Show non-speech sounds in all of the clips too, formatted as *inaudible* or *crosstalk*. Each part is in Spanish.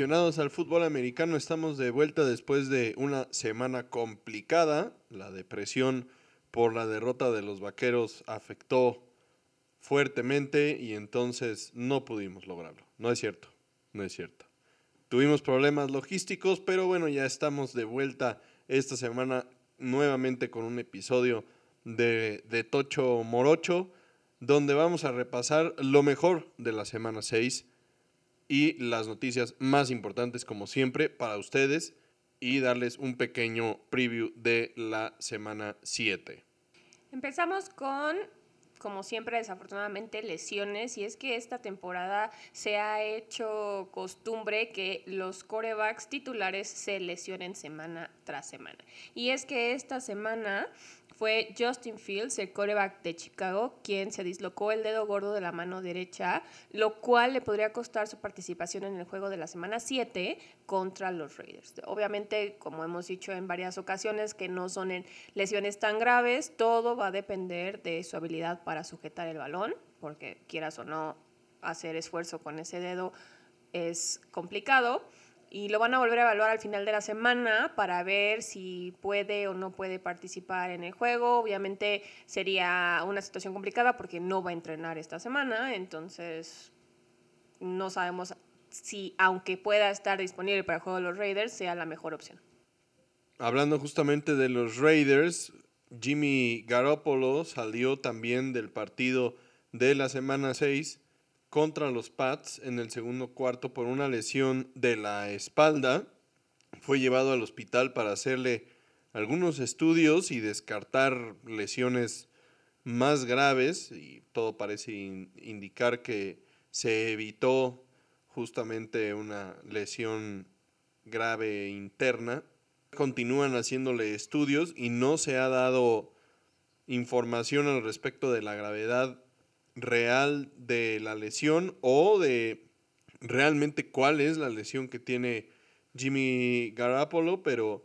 al fútbol americano, estamos de vuelta después de una semana complicada. La depresión por la derrota de los Vaqueros afectó fuertemente y entonces no pudimos lograrlo. No es cierto, no es cierto. Tuvimos problemas logísticos, pero bueno, ya estamos de vuelta esta semana nuevamente con un episodio de, de Tocho Morocho, donde vamos a repasar lo mejor de la semana 6 y las noticias más importantes como siempre para ustedes y darles un pequeño preview de la semana 7. Empezamos con, como siempre, desafortunadamente, lesiones. Y es que esta temporada se ha hecho costumbre que los corebacks titulares se lesionen semana tras semana. Y es que esta semana fue Justin Fields, el coreback de Chicago, quien se dislocó el dedo gordo de la mano derecha, lo cual le podría costar su participación en el juego de la semana 7 contra los Raiders. Obviamente, como hemos dicho en varias ocasiones, que no son lesiones tan graves, todo va a depender de su habilidad para sujetar el balón, porque quieras o no, hacer esfuerzo con ese dedo es complicado y lo van a volver a evaluar al final de la semana para ver si puede o no puede participar en el juego. Obviamente sería una situación complicada porque no va a entrenar esta semana, entonces no sabemos si aunque pueda estar disponible para el juego de los Raiders sea la mejor opción. Hablando justamente de los Raiders, Jimmy Garoppolo salió también del partido de la semana 6 contra los Pats en el segundo cuarto por una lesión de la espalda. Fue llevado al hospital para hacerle algunos estudios y descartar lesiones más graves y todo parece indicar que se evitó justamente una lesión grave interna. Continúan haciéndole estudios y no se ha dado información al respecto de la gravedad real de la lesión o de realmente cuál es la lesión que tiene Jimmy Garoppolo, pero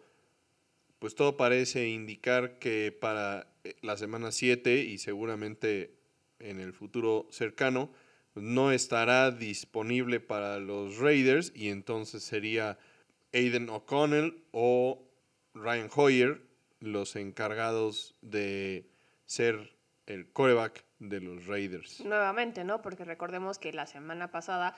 pues todo parece indicar que para eh, la semana 7 y seguramente en el futuro cercano no estará disponible para los Raiders y entonces sería Aiden O'Connell o Ryan Hoyer los encargados de ser el coreback de los Raiders. Nuevamente, ¿no? Porque recordemos que la semana pasada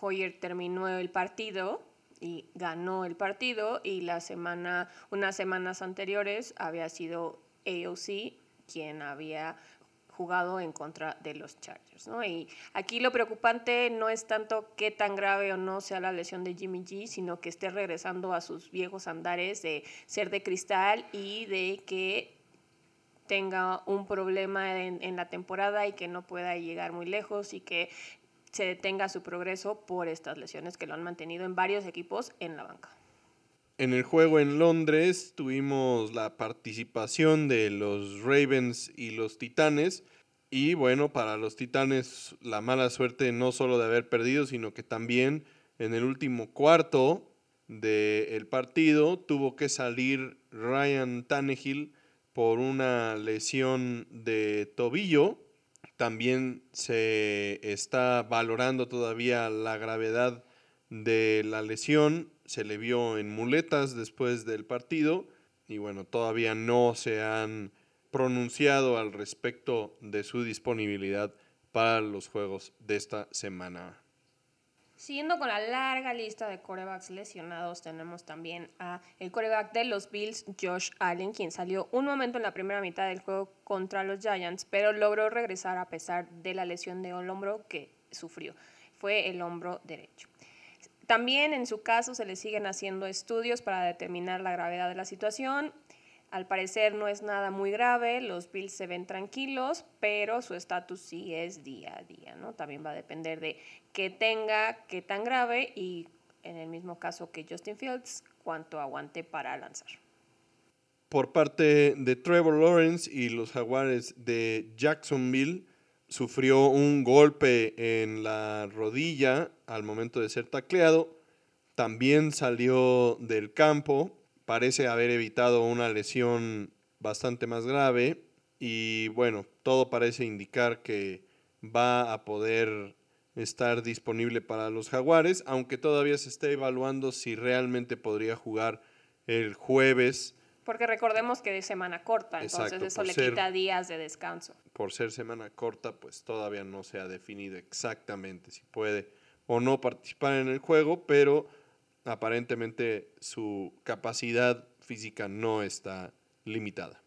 Hoyer terminó el partido y ganó el partido y la semana, unas semanas anteriores había sido AOC quien había jugado en contra de los Chargers, ¿no? Y aquí lo preocupante no es tanto qué tan grave o no sea la lesión de Jimmy G, sino que esté regresando a sus viejos andares de ser de cristal y de que tenga un problema en, la temporada y que no pueda llegar muy lejos y que se detenga su progreso por estas lesiones que lo han mantenido en varios equipos en la banca. En el juego en Londres tuvimos la participación de los Ravens y los Titanes. Y bueno, para los Titanes la mala suerte no solo de haber perdido, sino que también en el último cuarto del partido tuvo que salir Ryan Tannehill por una lesión de tobillo. También se está valorando todavía la gravedad de la lesión. Se le vio en muletas después del partido y bueno, todavía no se han pronunciado al respecto de su disponibilidad para los juegos de esta semana. Siguiendo con la larga lista de corebacks lesionados, tenemos también a el coreback de los Bills, Josh Allen, quien salió un momento en la primera mitad del juego contra los Giants, pero logró regresar a pesar de la lesión de un hombro que sufrió. Fue el hombro derecho. También en su caso se le siguen haciendo estudios para determinar la gravedad de la situación al parecer no es nada muy grave, los Bills se ven tranquilos, pero su estatus sí es día a día, ¿no? También va a depender de qué tenga, qué tan grave y en el mismo caso que Justin Fields, cuánto aguante para lanzar. Por parte de Trevor Lawrence y los Jaguares de Jacksonville, sufrió un golpe en la rodilla al momento de ser tacleado. También salió del campo parece haber evitado una lesión bastante más grave y bueno, todo parece indicar que va a poder estar disponible para los Jaguares, aunque todavía se está evaluando si realmente podría jugar el jueves. Porque recordemos que es semana corta, entonces eso le quita días de descanso. Por ser semana corta, pues todavía no se ha definido exactamente si puede o no participar en el juego, pero aparentemente su capacidad física no está limitada.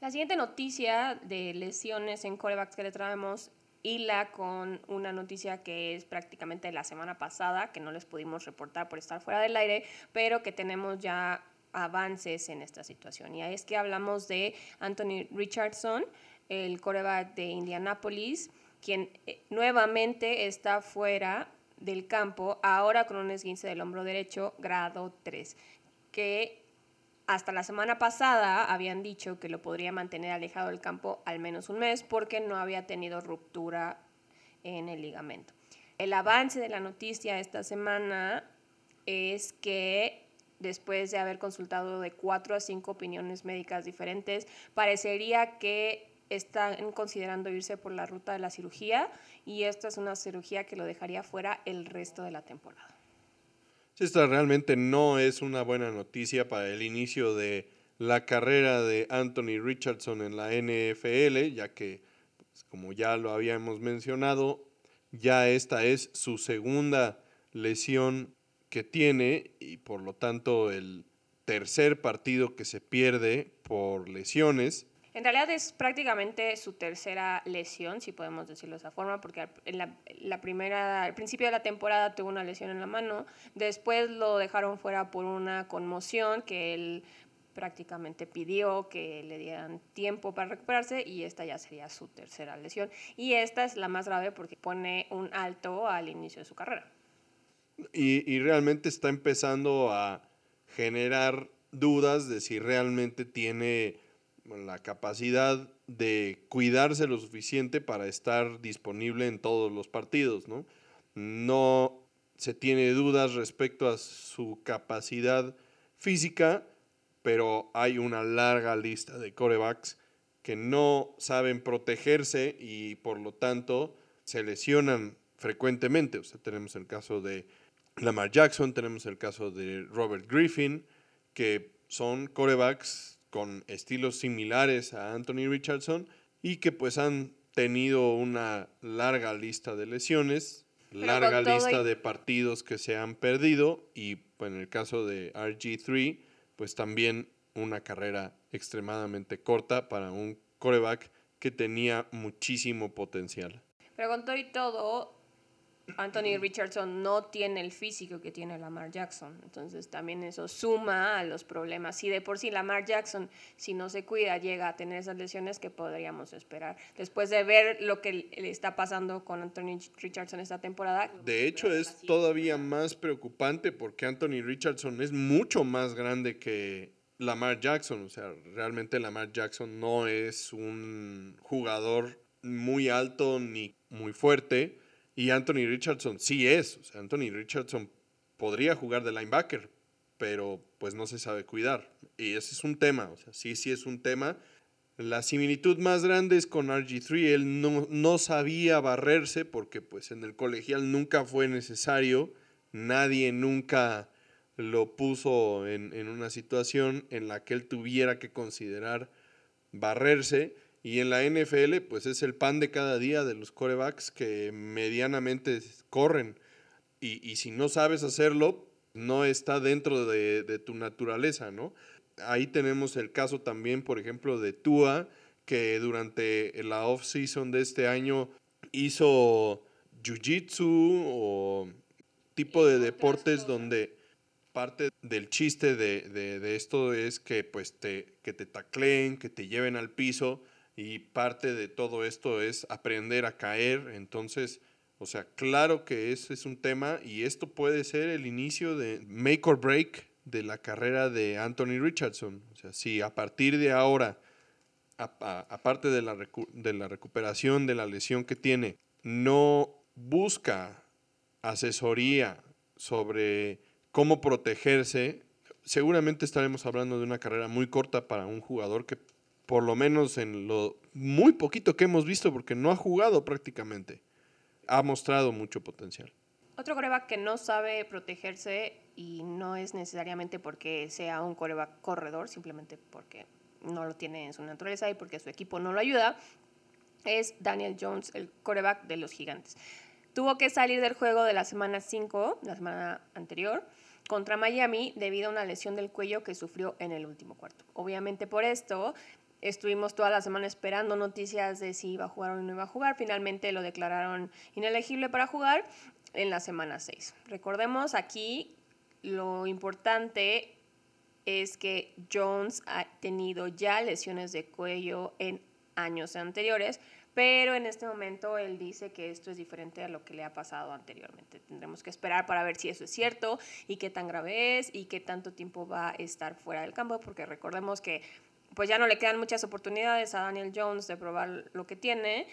La siguiente noticia de lesiones en corebacks que le traemos hila con una noticia que es prácticamente la semana pasada, que no les pudimos reportar por estar fuera del aire, pero que tenemos ya avances en esta situación. Y es que hablamos de Anthony Richardson, el coreback de Indianapolis, quien eh, nuevamente está fuera del campo, ahora con un esguince del hombro derecho, grado 3, que hasta la semana pasada habían dicho que lo podría mantener alejado del campo al menos un mes porque no había tenido ruptura en el ligamento. El avance de la noticia esta semana es que después de haber consultado de cuatro a cinco opiniones médicas diferentes, parecería que están considerando irse por la ruta de la cirugía y esta es una cirugía que lo dejaría fuera el resto de la temporada. Esta realmente no es una buena noticia para el inicio de la carrera de Anthony Richardson en la NFL, ya que, pues, como ya lo habíamos mencionado, ya esta es su segunda lesión que tiene y por lo tanto el tercer partido que se pierde por lesiones. En realidad es prácticamente su tercera lesión, si podemos decirlo de esa forma, porque en la, primera, al principio de la temporada tuvo una lesión en la mano, después lo dejaron fuera por una conmoción que él prácticamente pidió que le dieran tiempo para recuperarse y esta ya sería su tercera lesión. Y esta es la más grave porque pone un alto al inicio de su carrera. Y, realmente está empezando a generar dudas de si realmente tiene la capacidad de cuidarse lo suficiente para estar disponible en todos los partidos, ¿no? No se tiene dudas respecto a su capacidad física, pero hay una larga lista de corebacks que no saben protegerse y por lo tanto se lesionan frecuentemente. O sea, tenemos el caso de Lamar Jackson, tenemos el caso de Robert Griffin, que son corebacks con estilos similares a Anthony Richardson y que pues han tenido una larga lista de lesiones, larga lista de partidos que se han perdido y pues, en el caso de RG3 pues también una carrera extremadamente corta para un coreback que tenía muchísimo potencial. Pero con todo y todo, Anthony Richardson no tiene el físico que tiene Lamar Jackson. Entonces también eso suma a los problemas. Si de por sí Lamar Jackson, si no se cuida, llega a tener esas lesiones que podríamos esperar. Después de ver lo que le está pasando con Anthony Richardson esta temporada. De hecho es todavía más preocupante porque Anthony Richardson es mucho más grande que Lamar Jackson. O sea, realmente Lamar Jackson no es un jugador muy alto ni muy fuerte y Anthony Richardson sí es. Anthony Richardson podría jugar de linebacker, pero pues no se sabe cuidar. Y ese es un tema. O sea, sí, sí es un tema. La similitud más grande es con RG3. Él no, no sabía barrerse porque pues en el colegial nunca fue necesario. Nadie nunca lo puso en, en una situación en la que él tuviera que considerar barrerse. Y en la NFL, pues es el pan de cada día de los corebacks que medianamente corren. Y, si no sabes hacerlo, no está dentro de, tu naturaleza, ¿no? Ahí tenemos el caso también, por ejemplo, de Tua, que durante la off-season de este año hizo jiu-jitsu o tipo de deportes donde parte del chiste de, esto es que pues te, que te tacleen, que te lleven al piso y parte de todo esto es aprender a caer. Entonces, o sea, claro que ese es un tema y esto puede ser el inicio de make or break de la carrera de Anthony Richardson. O sea, si a partir de ahora, aparte de la, de la recuperación de la lesión que tiene, no busca asesoría sobre cómo protegerse, seguramente estaremos hablando de una carrera muy corta para un jugador que por lo menos en lo muy poquito que hemos visto, porque no ha jugado prácticamente. ha mostrado mucho potencial. Otro coreback que no sabe protegerse y no es necesariamente porque sea un coreback corredor, simplemente porque no lo tiene en su naturaleza y porque su equipo no lo ayuda, es Daniel Jones, el coreback de los gigantes. Tuvo que salir del juego de la semana 5, la semana anterior, contra Miami debido a una lesión del cuello que sufrió en el último cuarto. Obviamente por esto estuvimos toda la semana esperando noticias de si iba a jugar o no iba a jugar. Finalmente lo declararon inelegible para jugar en la semana 6. Recordemos aquí lo importante es que Jones ha tenido ya lesiones de cuello en años anteriores, pero en este momento él dice que esto es diferente a lo que le ha pasado anteriormente. Tendremos que esperar para ver si eso es cierto y qué tan grave es y qué tanto tiempo va a estar fuera del campo, porque recordemos que pues ya no le quedan muchas oportunidades a Daniel Jones de probar lo que tiene,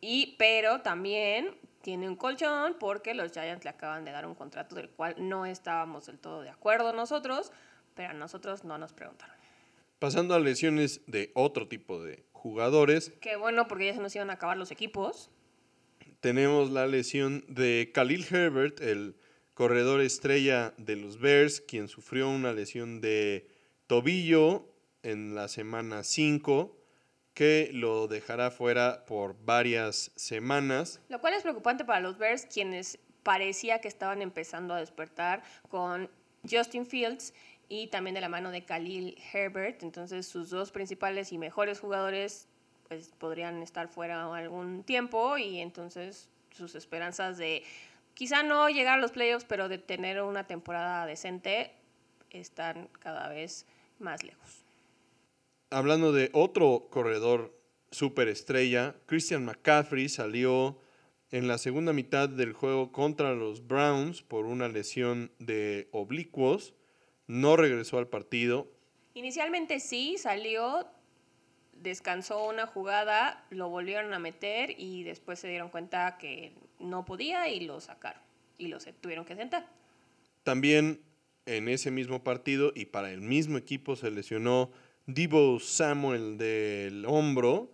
y, pero también tiene un colchón porque los Giants le acaban de dar un contrato del cual no estábamos del todo de acuerdo nosotros, pero a nosotros no nos preguntaron. Pasando a lesiones de otro tipo de jugadores. Qué bueno, porque ya se nos iban a acabar los equipos. Tenemos la lesión de Khalil Herbert, el corredor estrella de los Bears, quien sufrió una lesión de tobillo en la semana 5 que lo dejará fuera por varias semanas. Lo cual es preocupante para los Bears, quienes parecía que estaban empezando a despertar con Justin Fields y también de la mano de Khalil Herbert. Entonces sus dos principales y mejores jugadores pues, podrían estar fuera algún tiempo y entonces sus esperanzas de quizá no llegar a los playoffs, pero de tener una temporada decente están cada vez más lejos hablando de otro corredor superestrella, Christian McCaffrey salió en la segunda mitad del juego contra los Browns por una lesión de oblicuos. No regresó al partido. Inicialmente sí, salió, descansó una jugada, lo volvieron a meter y después se dieron cuenta que no podía y lo sacaron y lo tuvieron que sentar. También en ese mismo partido y para el mismo equipo se lesionó Divo Samuel del hombro.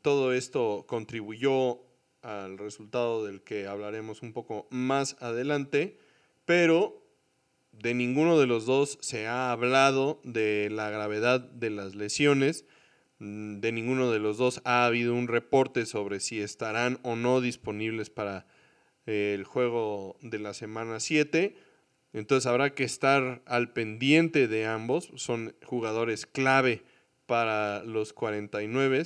Todo esto contribuyó al resultado del que hablaremos un poco más adelante, pero de ninguno de los dos se ha hablado de la gravedad de las lesiones. De ninguno de los dos ha habido un reporte sobre si estarán o no disponibles para el juego de la semana 7 entonces habrá que estar al pendiente de ambos. Son jugadores clave para los 49.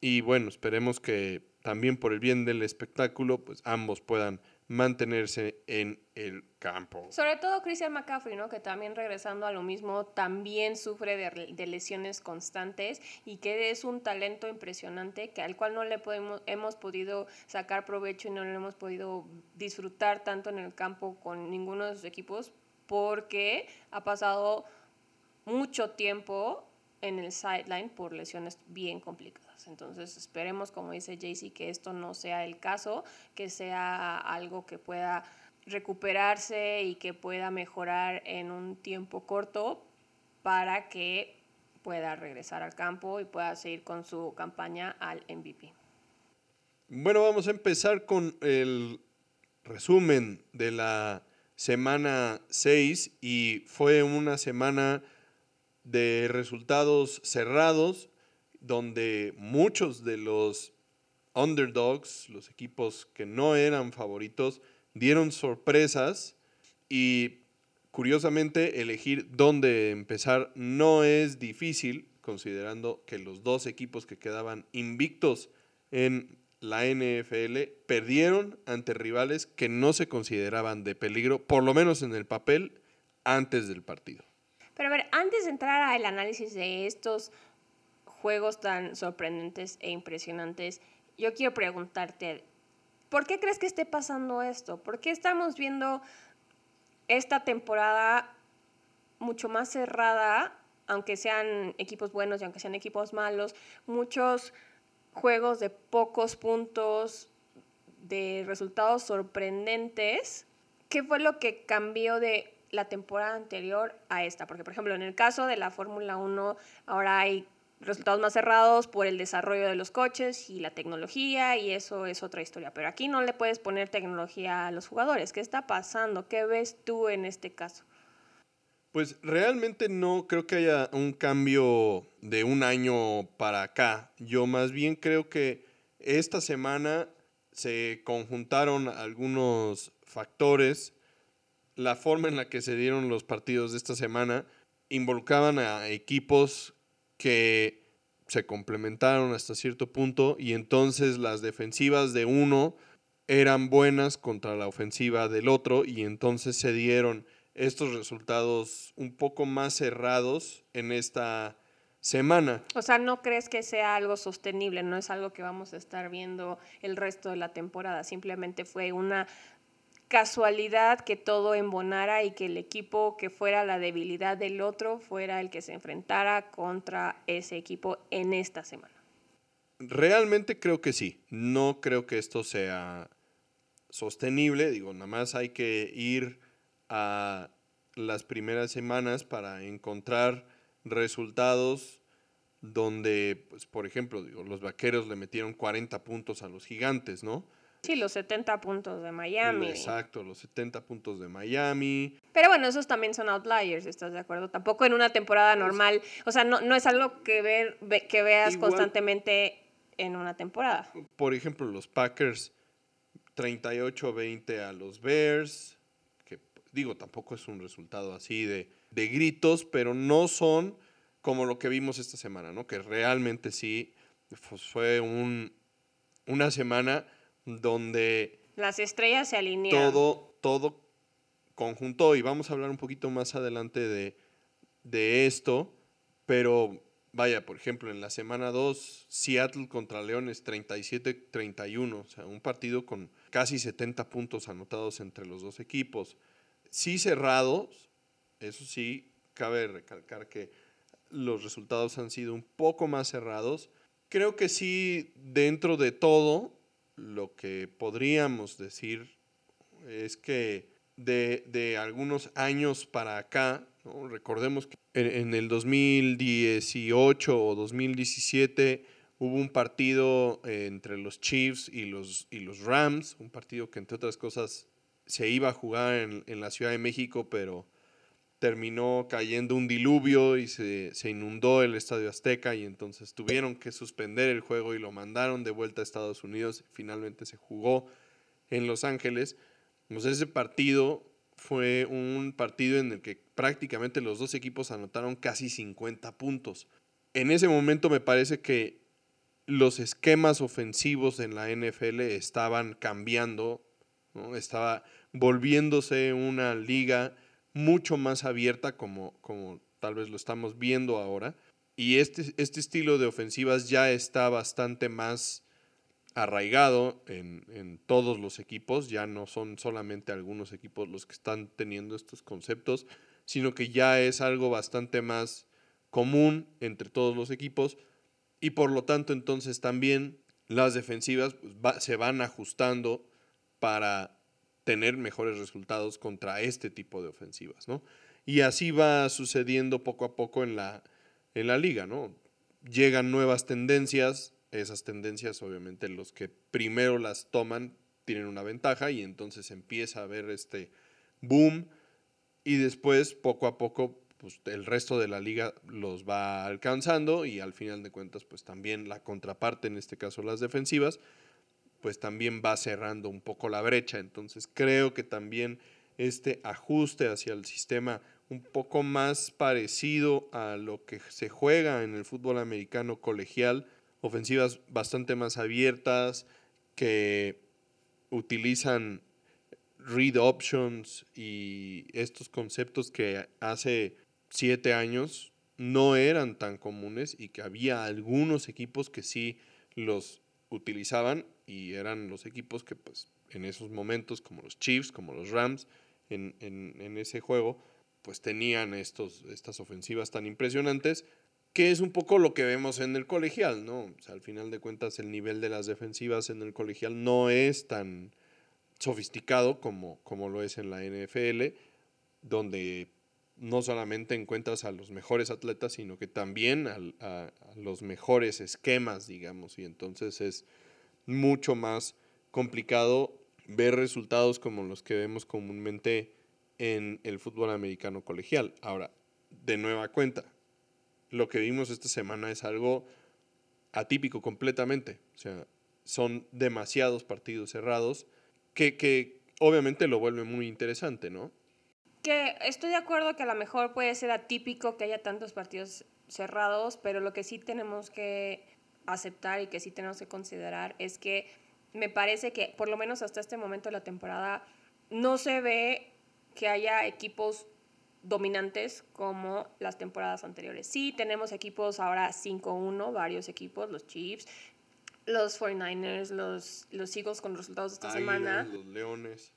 Y bueno, esperemos que también por el bien del espectáculo, pues ambos puedan mantenerse en el campo. Sobre todo Christian McCaffrey, ¿no? que también regresando a lo mismo, también sufre de, lesiones constantes y que es un talento impresionante que al cual no le podemos, hemos podido sacar provecho y no lo hemos podido disfrutar tanto en el campo con ninguno de sus equipos porque ha pasado mucho tiempo en el sideline por lesiones bien complicadas. Entonces esperemos, como dice Jaycee, que esto no sea el caso, que sea algo que pueda recuperarse y que pueda mejorar en un tiempo corto para que pueda regresar al campo y pueda seguir con su campaña al MVP. Bueno, vamos a empezar con el resumen de la semana 6 y fue una semana de resultados cerrados, donde muchos de los underdogs, los equipos que no eran favoritos, dieron sorpresas y curiosamente elegir dónde empezar no es difícil, considerando que los dos equipos que quedaban invictos en la NFL perdieron ante rivales que no se consideraban de peligro, por lo menos en el papel, antes del partido. Pero a ver, antes de entrar al análisis de estos juegos tan sorprendentes e impresionantes, yo quiero preguntarte, ¿por qué crees que esté pasando esto? ¿Por qué estamos viendo esta temporada mucho más cerrada, aunque sean equipos buenos y aunque sean equipos malos, muchos juegos de pocos puntos, de resultados sorprendentes? ¿Qué fue lo que cambió de la temporada anterior a esta. Porque, por ejemplo, en el caso de la Fórmula 1, ahora hay resultados más cerrados por el desarrollo de los coches y la tecnología y eso es otra historia. Pero aquí no le puedes poner tecnología a los jugadores. ¿Qué está pasando? ¿Qué ves tú en este caso? Pues realmente no creo que haya un cambio de un año para acá. Yo más bien creo que esta semana se conjuntaron algunos factores. La forma en la que se dieron los partidos de esta semana involucraban a equipos que se complementaron hasta cierto punto y entonces las defensivas de uno eran buenas contra la ofensiva del otro y entonces se dieron estos resultados un poco más cerrados en esta semana. O sea, no crees que sea algo sostenible, no es algo que vamos a estar viendo el resto de la temporada, simplemente fue una casualidad que todo embonara y que el equipo que fuera la debilidad del otro fuera el que se enfrentara contra ese equipo en esta semana. Realmente creo que sí. No creo que esto sea sostenible. Digo, nada más hay que ir a las primeras semanas para encontrar resultados donde, pues, por ejemplo, digo, los vaqueros le metieron 40 puntos a los gigantes, ¿no? Sí, los 70 puntos de Miami. Exacto, los 70 puntos de Miami. Pero bueno, esos también son outliers, ¿estás de acuerdo? Tampoco en una temporada pues normal. O sea, no, no es algo que, ver, que veas constantemente en una temporada. Por ejemplo, los Packers 38-20 a los Bears, que digo, tampoco es un resultado así de, de gritos, pero no son como lo que vimos esta semana, ¿no? Que realmente sí pues fue un, una semana donde... Las estrellas se alinearon. Todo, todo conjuntó y vamos a hablar un poquito más adelante de, de esto, pero vaya, por ejemplo, en la semana 2, Seattle contra Leones 37-31, o sea, un partido con casi 70 puntos anotados entre los dos equipos. Sí cerrados, eso sí, cabe recalcar que los resultados han sido un poco más cerrados. Creo que sí, dentro de todo, lo que podríamos decir es que de, algunos años para acá, recordemos que en, el 2018 o 2017 hubo un partido entre los Chiefs y los, y los Rams, un partido que entre otras cosas se iba a jugar en, en la Ciudad de México, pero terminó cayendo un diluvio y se, inundó el Estadio Azteca y entonces tuvieron que suspender el juego y lo mandaron de vuelta a Estados Unidos. Finalmente se jugó en Los Ángeles. Pues ese partido fue un partido en el que prácticamente los dos equipos anotaron casi 50 puntos. En ese momento me parece que los esquemas ofensivos en la NFL estaban cambiando, estaba volviéndose una liga mucho más abierta como, como tal vez lo estamos viendo ahora. Y este, este estilo de ofensivas ya está bastante más arraigado en, en, todos los equipos, ya no son solamente algunos equipos los que están teniendo estos conceptos, sino que ya es algo bastante más común entre todos los equipos y por lo tanto entonces también las defensivas pues, se van ajustando para tener mejores resultados contra este tipo de ofensivas, ¿no? Y así va sucediendo poco a poco en la, en la liga, ¿no? Llegan nuevas tendencias, esas tendencias obviamente los que primero las toman tienen una ventaja y entonces empieza a haber este boom y después poco a poco pues, el resto de la liga los va alcanzando y al final de cuentas pues también la contraparte, en este caso las defensivas, pues también va cerrando un poco la brecha. Entonces creo que también este ajuste hacia el sistema un poco más parecido a lo que se juega en el fútbol americano colegial, ofensivas bastante más abiertas que utilizan read options y estos conceptos que hace siete años no eran tan comunes y que había algunos equipos que sí los utilizaban y eran los equipos que pues en esos momentos, como los Chiefs, como los Rams, en, en, ese juego, pues tenían estos, estas ofensivas tan impresionantes, que es un poco lo que vemos en el colegial, ¿no? O sea, al final de cuentas el nivel de las defensivas en el colegial no es tan sofisticado como, como lo es en la NFL, donde no solamente encuentras a los mejores atletas, sino que también a, los mejores esquemas, digamos, y entonces es mucho más complicado ver resultados como los que vemos comúnmente en el fútbol americano colegial. Ahora, de nueva cuenta, lo que vimos esta semana es algo atípico completamente. O sea, son demasiados partidos cerrados que, que obviamente lo vuelve muy interesante, ¿no? Que estoy de acuerdo que a lo mejor puede ser atípico que haya tantos partidos cerrados, pero lo que sí tenemos que aceptar y que sí tenemos que considerar es que me parece que por lo menos hasta este momento de la temporada no se ve que haya equipos dominantes como las temporadas anteriores. Sí, tenemos equipos ahora 5-1, varios equipos, los Chiefs, los 49ers, los, los Eagles con resultados de esta semana. Los Leones.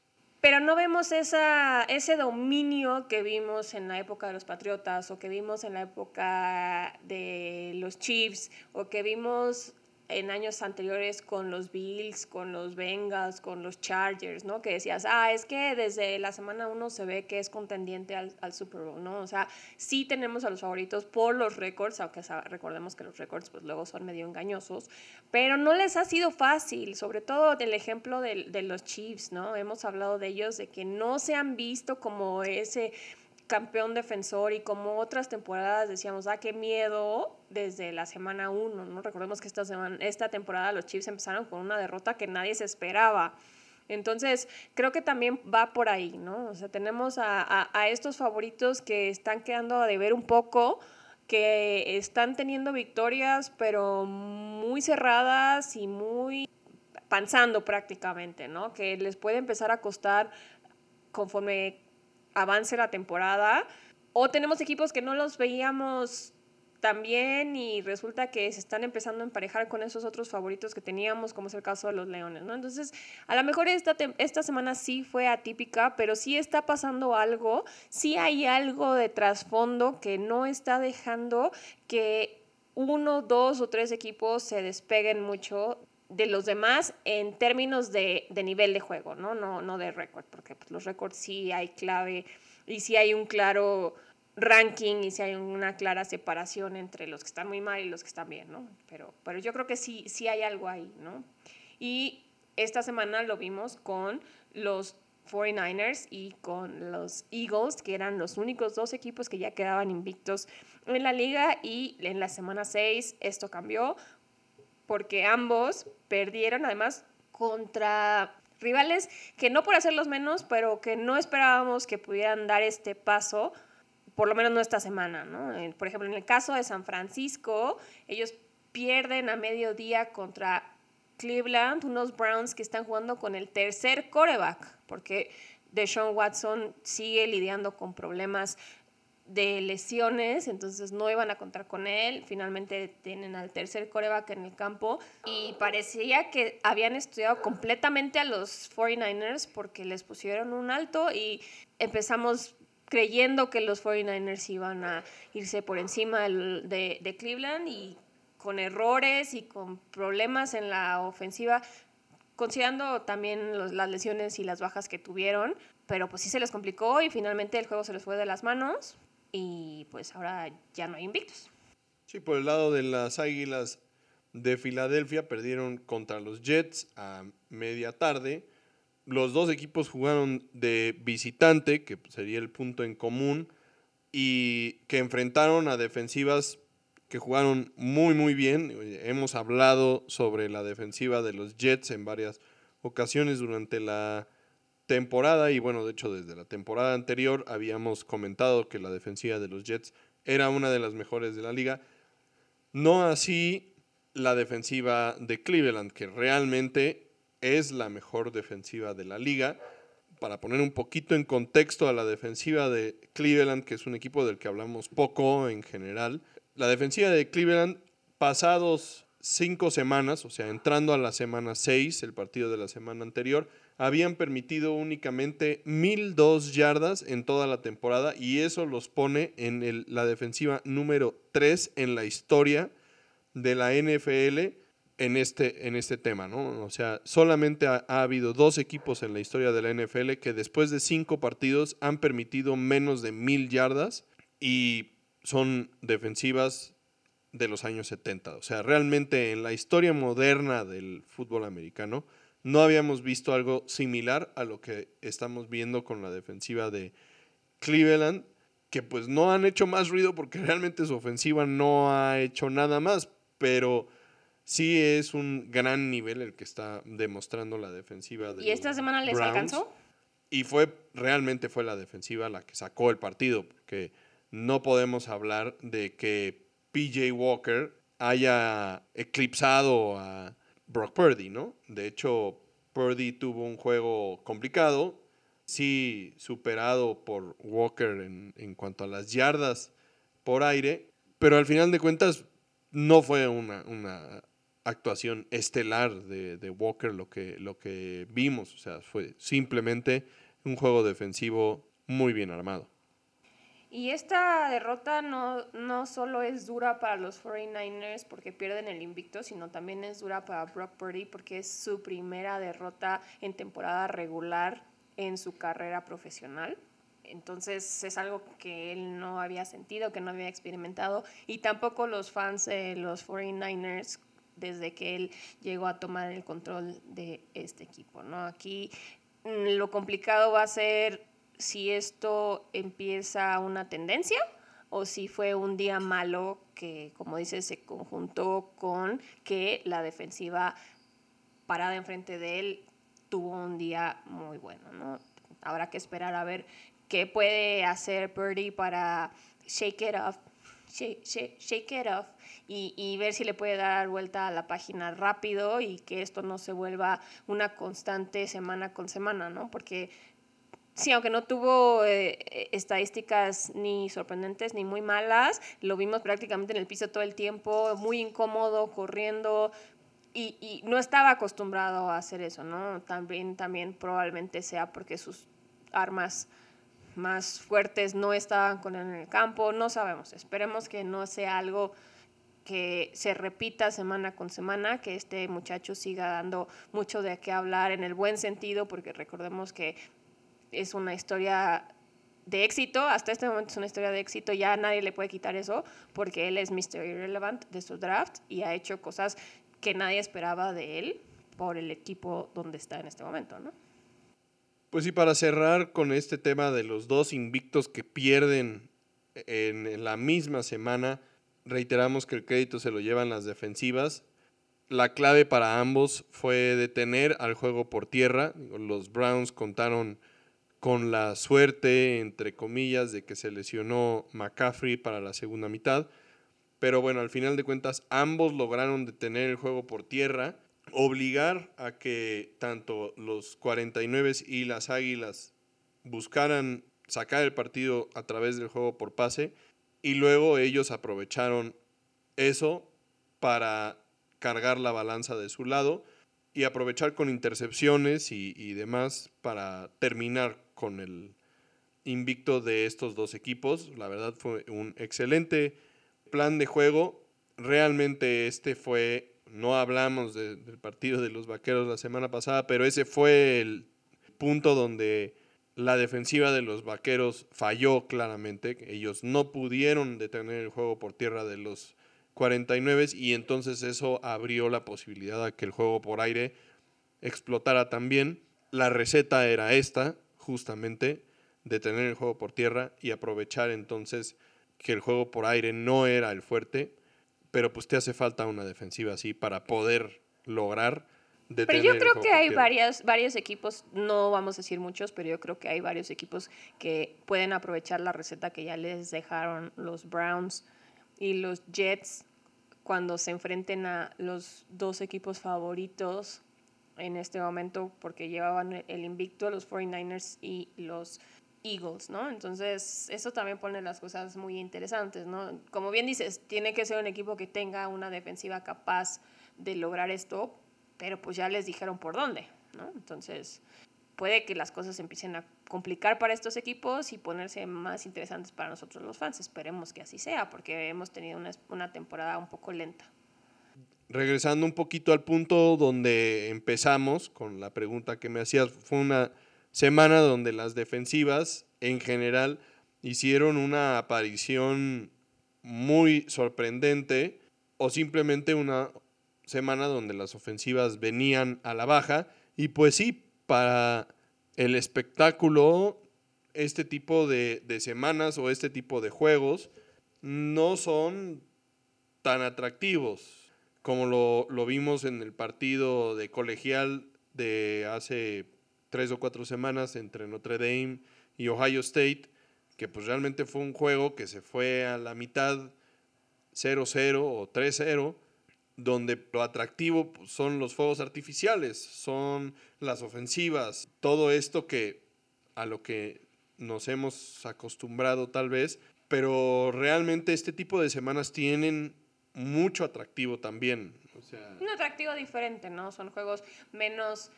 Pero no vemos esa, ese dominio que vimos en la época de los Patriotas o que vimos en la época de los Chiefs o que vimos en años anteriores con los Bills, con los Bengals, con los Chargers, ¿no? Que decías, ah, es que desde la semana uno se ve que es contendiente al, al, Super Bowl, ¿no? O sea, sí tenemos a los favoritos por los récords, aunque recordemos que los récords pues luego son medio engañosos, pero no les ha sido fácil, sobre todo del ejemplo de, de los Chiefs, ¿no? Hemos hablado de ellos, de que no se han visto como ese campeón defensor y como otras temporadas decíamos, ah, qué miedo desde la semana 1, ¿no? Recordemos que esta, semana, esta temporada los Chiefs empezaron con una derrota que nadie se esperaba. Entonces, creo que también va por ahí, ¿no? O sea, tenemos a, a, estos favoritos que están quedando a deber un poco, que están teniendo victorias, pero muy cerradas y muy panzando prácticamente, ¿no? Que les puede empezar a costar conforme avance la temporada. O tenemos equipos que no los veíamos tan bien y resulta que se están empezando a emparejar con esos otros favoritos que teníamos, como es el caso de los Leones, ¿no? Entonces, a lo mejor esta, esta semana sí fue atípica, pero sí está pasando algo, sí hay algo de trasfondo que no está dejando que uno, dos o tres equipos se despeguen mucho de los demás en términos de, de nivel de juego, ¿no? No, no de récord, porque pues, los récords sí hay clave y sí hay un claro ranking y sí hay una clara separación entre los que están muy mal y los que están bien, ¿no? Pero, pero yo creo que sí, sí hay algo ahí, ¿no? Y esta semana lo vimos con los 49ers y con los Eagles, que eran los únicos dos equipos que ya quedaban invictos en la liga y en la semana 6 esto cambió porque ambos perdieron además contra rivales que no por hacerlos menos, pero que no esperábamos que pudieran dar este paso, por lo menos no esta semana, ¿no? Por ejemplo, en el caso de San Francisco, ellos pierden a mediodía contra Cleveland, unos Browns que están jugando con el tercer coreback, porque Deshaun Watson sigue lidiando con problemas de lesiones, entonces no iban a contar con él. Finalmente tienen al tercer coreback en el campo y parecía que habían estudiado completamente a los 49ers porque les pusieron un alto y empezamos creyendo que los 49ers iban a irse por encima de, de Cleveland y con errores y con problemas en la ofensiva, considerando también las lesiones y las bajas que tuvieron, pero pues sí se les complicó y finalmente el juego se les fue de las manos y pues ahora ya no hay invictos. Sí, por el lado de las Águilas de Filadelfia perdieron contra los Jets a media tarde. Los dos equipos jugaron de visitante, que sería el punto en común, y que enfrentaron a defensivas que jugaron muy muy bien. Hemos hablado sobre la defensiva de los Jets en varias ocasiones durante la temporada y bueno, de hecho desde la temporada anterior habíamos comentado que la defensiva de los Jets era una de las mejores de la liga. No así la defensiva de Cleveland, que realmente es la mejor defensiva de la liga. Para poner un poquito en contexto a la defensiva de Cleveland, que es un equipo del que hablamos poco en general, la defensiva de Cleveland, pasados cinco semanas, o sea, entrando a la semana seis, el partido de la semana anterior, habían permitido únicamente 1002 yardas en toda la temporada y eso los pone en la defensiva número 3 en la historia de la NFL en este, en este tema, ¿no? O sea, solamente ha, ha, habido dos equipos en la historia de la NFL que después de cinco partidos han permitido menos de mil yardas y son defensivas de los años 70. O sea, realmente en la historia moderna del fútbol americano no habíamos visto algo similar a lo que estamos viendo con la defensiva de Cleveland, que pues no han hecho más ruido porque realmente su ofensiva no ha hecho nada más, pero sí es un gran nivel el que está demostrando la defensiva de ¿Y esta semana les alcanzó? Y fue, realmente fue la defensiva la que sacó el partido, porque no podemos hablar de que PJ Walker haya eclipsado a Brock Purdy, ¿no? De hecho, Purdy tuvo un juego complicado, sí superado por Walker en, en cuanto a las yardas por aire, pero al final de cuentas no fue una, una actuación estelar de, de, Walker lo que, lo que vimos. O sea, fue simplemente un juego defensivo muy bien armado. Y esta derrota no, no solo es dura para los 49ers porque pierden el invicto, sino también es dura para Brock Purdy porque es su primera derrota en temporada regular en su carrera profesional. Entonces es algo que él no había sentido, que no había experimentado y tampoco los fans de los 49ers desde que él llegó a tomar el control de este equipo. ¿no? Aquí mm, lo complicado va a ser si esto empieza una tendencia o si fue un día malo que, como dices, se conjuntó con que la defensiva parada enfrente de él tuvo un día muy bueno. ¿no? Habrá que esperar a ver qué puede hacer Purdy para shake it off, shake, it off y, y, ver si le puede dar vuelta a la página rápido y que esto no se vuelva una constante semana con semana, ¿no? Porque Sí, aunque no tuvo eh, estadísticas ni sorprendentes ni muy malas, lo vimos prácticamente en el piso todo el tiempo, muy incómodo, corriendo, y, y, no estaba acostumbrado a hacer eso, ¿no? También, también probablemente sea porque sus armas más fuertes no estaban con él en el campo, no sabemos. Esperemos que no sea algo que se repita semana con semana, que este muchacho siga dando mucho de qué hablar en el buen sentido, porque recordemos que es una historia de éxito, hasta este momento es una historia de éxito, ya nadie le puede quitar eso, porque él es Mr. Irrelevant de su draft y ha hecho cosas que nadie esperaba de él por el equipo donde está en este momento, ¿no? Pues sí, para cerrar con este tema de los dos invictos que pierden en la misma semana, reiteramos que el crédito se lo llevan las defensivas. La clave para ambos fue detener al juego por tierra. Los Browns contaron con la suerte, entre comillas, de que se lesionó McCaffrey para la segunda mitad. Pero bueno, al final de cuentas, ambos lograron detener el juego por tierra, obligar a que tanto los 49 y las Águilas buscaran sacar el partido a través del juego por pase y luego ellos aprovecharon eso para cargar la balanza de su lado y aprovechar con intercepciones y, y demás para terminar con el invicto de estos dos equipos. La verdad fue un excelente plan de juego. Realmente este fue, no hablamos del partido de los Vaqueros la semana pasada, pero ese fue el punto donde la defensiva de los Vaqueros falló claramente. Ellos no pudieron detener el juego por tierra de los 49 y entonces eso abrió la posibilidad a que el juego por aire explotara también. La receta era esta, justamente detener el juego por tierra y aprovechar entonces que el juego por aire no era el fuerte, pero pues te hace falta una defensiva así para poder lograr detener Pero yo creo que hay varias, varios equipos, no vamos a decir muchos, pero yo creo que hay varios equipos que pueden aprovechar la receta que ya les dejaron los Browns y los Jets cuando se enfrenten a los dos equipos favoritos en este momento porque llevaban el invicto los 49ers y los Eagles, ¿no? Entonces, eso también pone las cosas muy interesantes, ¿no? Como bien dices, tiene que ser un equipo que tenga una defensiva capaz de lograr esto, pero pues ya les dijeron por dónde, ¿no? Entonces, puede que las cosas empiecen a complicar para estos equipos y ponerse más interesantes para nosotros los fans. Esperemos que así sea, porque hemos tenido una, una temporada un poco lenta regresando un poquito al punto donde empezamos con la pregunta que me hacías, fue una semana donde las defensivas en general hicieron una aparición muy sorprendente o simplemente una semana donde las ofensivas venían a la baja. Y pues sí, para el espectáculo, este tipo de, de semanas o este tipo de juegos no son tan atractivos como lo, lo, vimos en el partido de colegial de hace tres o cuatro semanas entre Notre Dame y Ohio State, que pues realmente fue un juego que se fue a la mitad 0-0 o 3-0, donde lo atractivo pues, son los fuegos artificiales, son las ofensivas, todo esto que a lo que nos hemos acostumbrado tal vez, pero realmente este tipo de semanas tienen mucho atractivo también. un atractivo diferente, ¿no? Son juegos menos...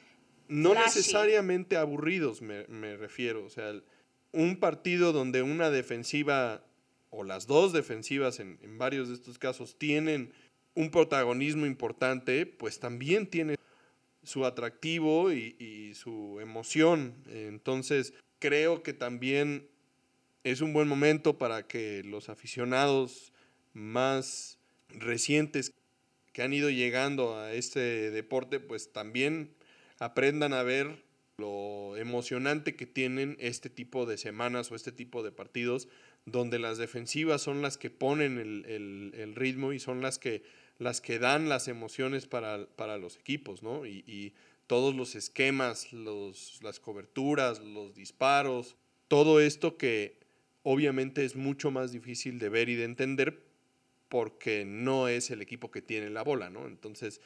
No necesariamente aburridos, me, me, refiero. O sea, un partido donde una defensiva o las dos defensivas en, en varios de estos casos tienen un protagonismo importante, pues también tiene su atractivo y, y, su emoción. Entonces, creo que también es un buen momento para que los aficionados más recientes que han ido llegando a este deporte, pues también aprendan a ver lo emocionante que tienen este tipo de semanas o este tipo de partidos, donde las defensivas son las que ponen el, ritmo y son las que, las que dan las emociones para, los equipos, ¿no? Y, todos los esquemas, los, las coberturas, los disparos, todo esto que obviamente es mucho más difícil de ver y de entender, porque no es el equipo que tiene la bola, ¿no? Entonces,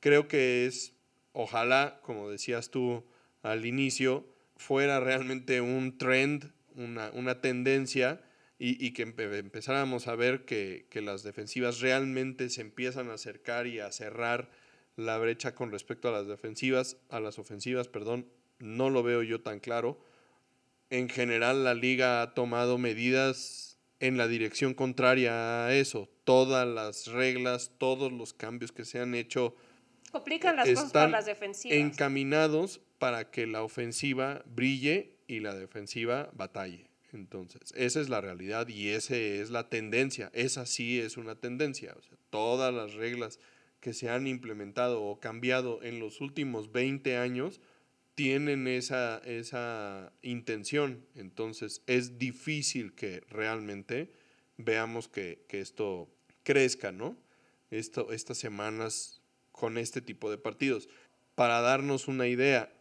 creo que es, ojalá, como decías tú al inicio, fuera realmente un trend, una, tendencia y, que empezáramos a ver que, que, las defensivas realmente se empiezan a acercar y a cerrar la brecha con respecto a las defensivas, a las ofensivas, perdón, no lo veo yo tan claro. En general la liga ha tomado medidas en la dirección contraria a eso. Todas las reglas, todos los cambios que se han hecho complican las cosas para las defensivas. Encaminados para que la ofensiva brille y la defensiva batalle. Entonces, esa es la realidad y esa es la tendencia. Esa sí es una tendencia. O sea, todas las reglas que se han implementado o cambiado en los últimos 20 años tienen esa, esa intención. Entonces es difícil que realmente veamos que, esto crezca, ¿no? Esto, estas semanas con este tipo de partidos. Para darnos una idea,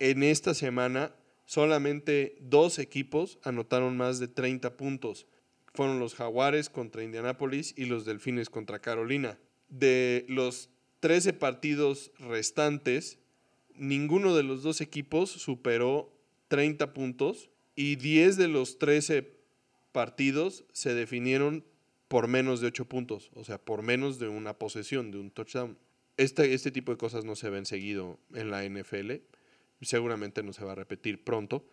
en esta semana solamente dos equipos anotaron más de 30 puntos. Fueron los Jaguares contra Indianápolis y los Delfines contra Carolina. De los 13 partidos restantes, ninguno de los dos equipos superó 30 puntos y 10 de los 13 partidos se definieron por menos de 8 puntos, o sea, por menos de una posesión, de un touchdown. Este, este tipo de cosas no se ven seguido en la NFL, seguramente no se va a repetir pronto.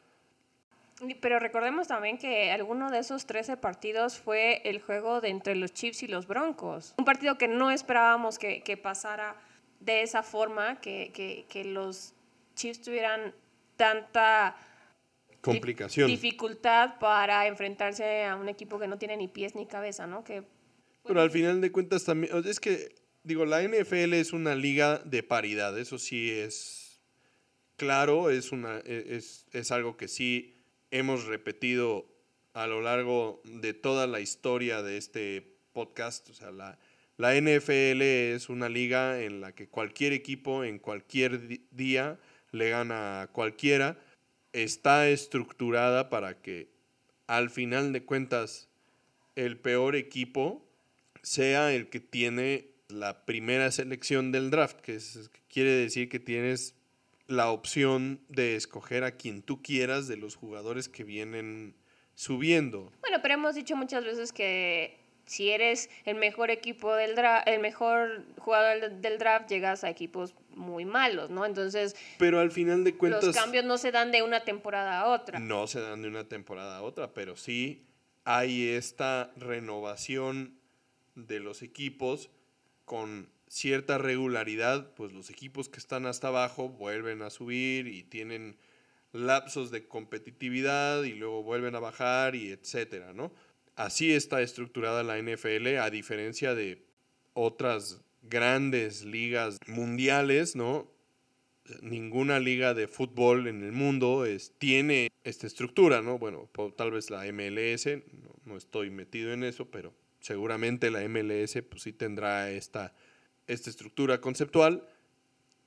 Pero recordemos también que alguno de esos 13 partidos fue el juego de entre los Chiefs y los Broncos. Un partido que no esperábamos que, que pasara de esa forma, que, los Chiefs tuvieran tanta complicación. dificultad para enfrentarse a un equipo que no tiene ni pies ni cabeza, ¿no? Que, Pero al final de cuentas también, es que, digo, la NFL es una liga de paridad, eso sí es claro, es, una, e, es, es algo que sí hemos repetido a lo largo de toda la historia de este podcast, o sea, la, la NFL es una liga en la que cualquier equipo en cualquier día le gana a cualquiera. Está estructurada para que al final de cuentas el peor equipo sea el que tiene la primera selección del draft, que, quiere decir que tienes la opción de escoger a quien tú quieras de los jugadores que vienen subiendo. Bueno, pero hemos dicho muchas veces que si eres el mejor equipo del draft, el mejor jugador del draft, llegas a equipos muy malos, ¿no? Entonces, pero al final de cuentas los cambios no se dan de una temporada a otra. No se dan de una temporada a otra, pero sí hay esta renovación de los equipos con cierta regularidad, pues los equipos que están hasta abajo vuelven a subir y tienen lapsos de competitividad y luego vuelven a bajar y etcétera, ¿no? Así está estructurada la NFL a diferencia de otras grandes ligas mundiales, ¿no? Ninguna liga de fútbol en el mundo es, tiene esta estructura, ¿no? Bueno, tal vez la MLS, no, estoy metido en eso, pero seguramente la MLS pues sí tendrá esta, esta estructura conceptual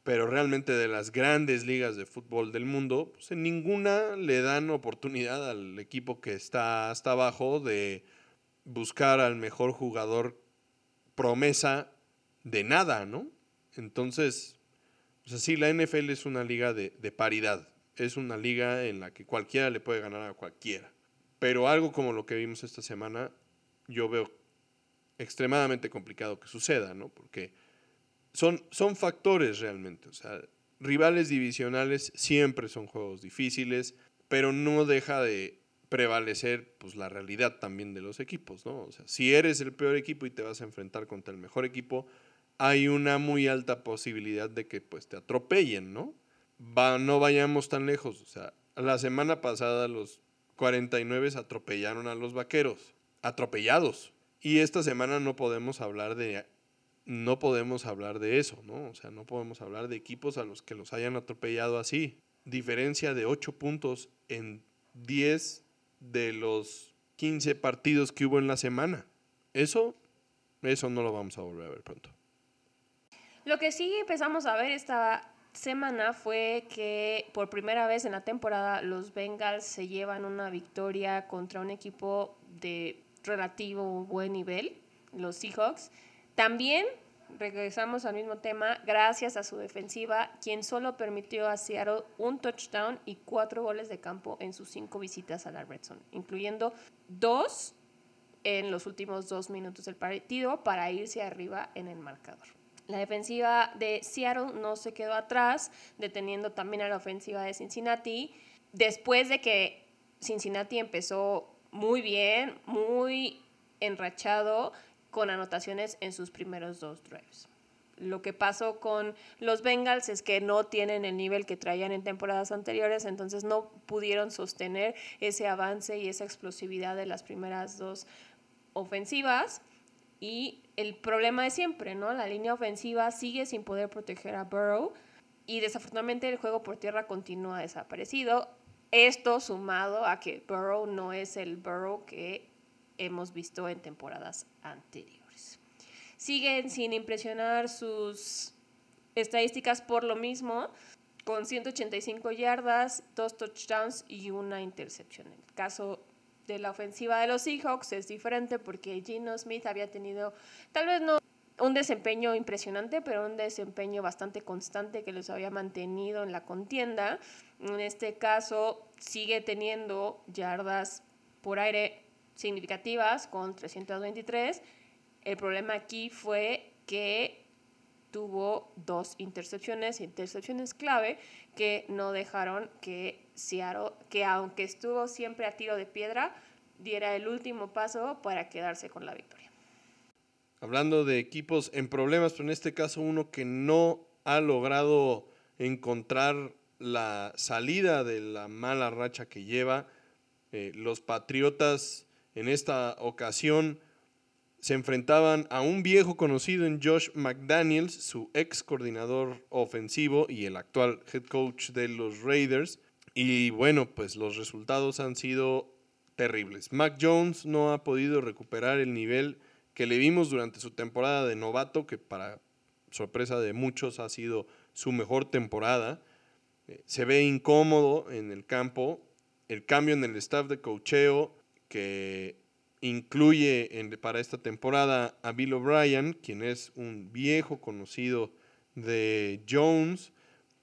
pero realmente de las grandes ligas de fútbol del mundo, pues en ninguna le dan oportunidad al equipo que está hasta abajo de buscar al mejor jugador promesa de nada, ¿no? Entonces, pues así la NFL es una liga de, de paridad, es una liga en la que cualquiera le puede ganar a cualquiera. Pero algo como lo que vimos esta semana, yo veo extremadamente complicado que suceda, ¿no? Porque son, son factores realmente. O sea, rivales divisionales siempre son juegos difíciles, pero no deja de prevalecer pues, la realidad también de los equipos, ¿no? O sea, si eres el peor equipo y te vas a enfrentar contra el mejor equipo, hay una muy alta posibilidad de que pues te atropellen, ¿no? Va, no vayamos tan lejos, o sea, la semana pasada los 49 atropellaron a los vaqueros, atropellados. Y esta semana no podemos hablar de no podemos hablar de eso, ¿no? O sea, no podemos hablar de equipos a los que los hayan atropellado así. Diferencia de 8 puntos en 10 de los 15 partidos que hubo en la semana. Eso, eso no lo vamos a volver a ver pronto. Lo que sí empezamos a ver esta semana fue que por primera vez en la temporada los Bengals se llevan una victoria contra un equipo de relativo buen nivel, los Seahawks también regresamos al mismo tema, gracias a su defensiva, quien solo permitió a Seattle un touchdown y cuatro goles de campo en sus cinco visitas a la Zone, incluyendo dos en los últimos dos minutos del partido para irse arriba en el marcador. La defensiva de Seattle no se quedó atrás, deteniendo también a la ofensiva de Cincinnati, después de que Cincinnati empezó muy bien, muy enrachado con anotaciones en sus primeros dos drives. Lo que pasó con los Bengals es que no tienen el nivel que traían en temporadas anteriores, entonces no pudieron sostener ese avance y esa explosividad de las primeras dos ofensivas. Y el problema es siempre, ¿no? La línea ofensiva sigue sin poder proteger a Burrow y desafortunadamente el juego por tierra continúa desaparecido. Esto sumado a que Burrow no es el Burrow que hemos visto en temporadas anteriores. Siguen sin impresionar sus estadísticas por lo mismo, con 185 yardas, dos touchdowns y una intercepción. El caso de la ofensiva de los Seahawks es diferente porque Gino Smith había tenido, tal vez no un desempeño impresionante, pero un desempeño bastante constante que los había mantenido en la contienda. En este caso sigue teniendo yardas por aire significativas con 323. El problema aquí fue que tuvo dos intercepciones, intercepciones clave, que no dejaron que Seattle, que aunque estuvo siempre a tiro de piedra, diera el último paso para quedarse con la victoria. Hablando de equipos en problemas, pero en este caso uno que no ha logrado encontrar la salida de la mala racha que lleva, eh, los Patriotas en esta ocasión se enfrentaban a un viejo conocido en Josh McDaniels, su ex coordinador ofensivo y el actual head coach de los Raiders. Y bueno, pues los resultados han sido terribles. Mac Jones no ha podido recuperar el nivel que le vimos durante su temporada de novato, que para sorpresa de muchos ha sido su mejor temporada. Eh, se ve incómodo en el campo. El cambio en el staff de cocheo que incluye para esta temporada a Bill O'Brien, quien es un viejo conocido de Jones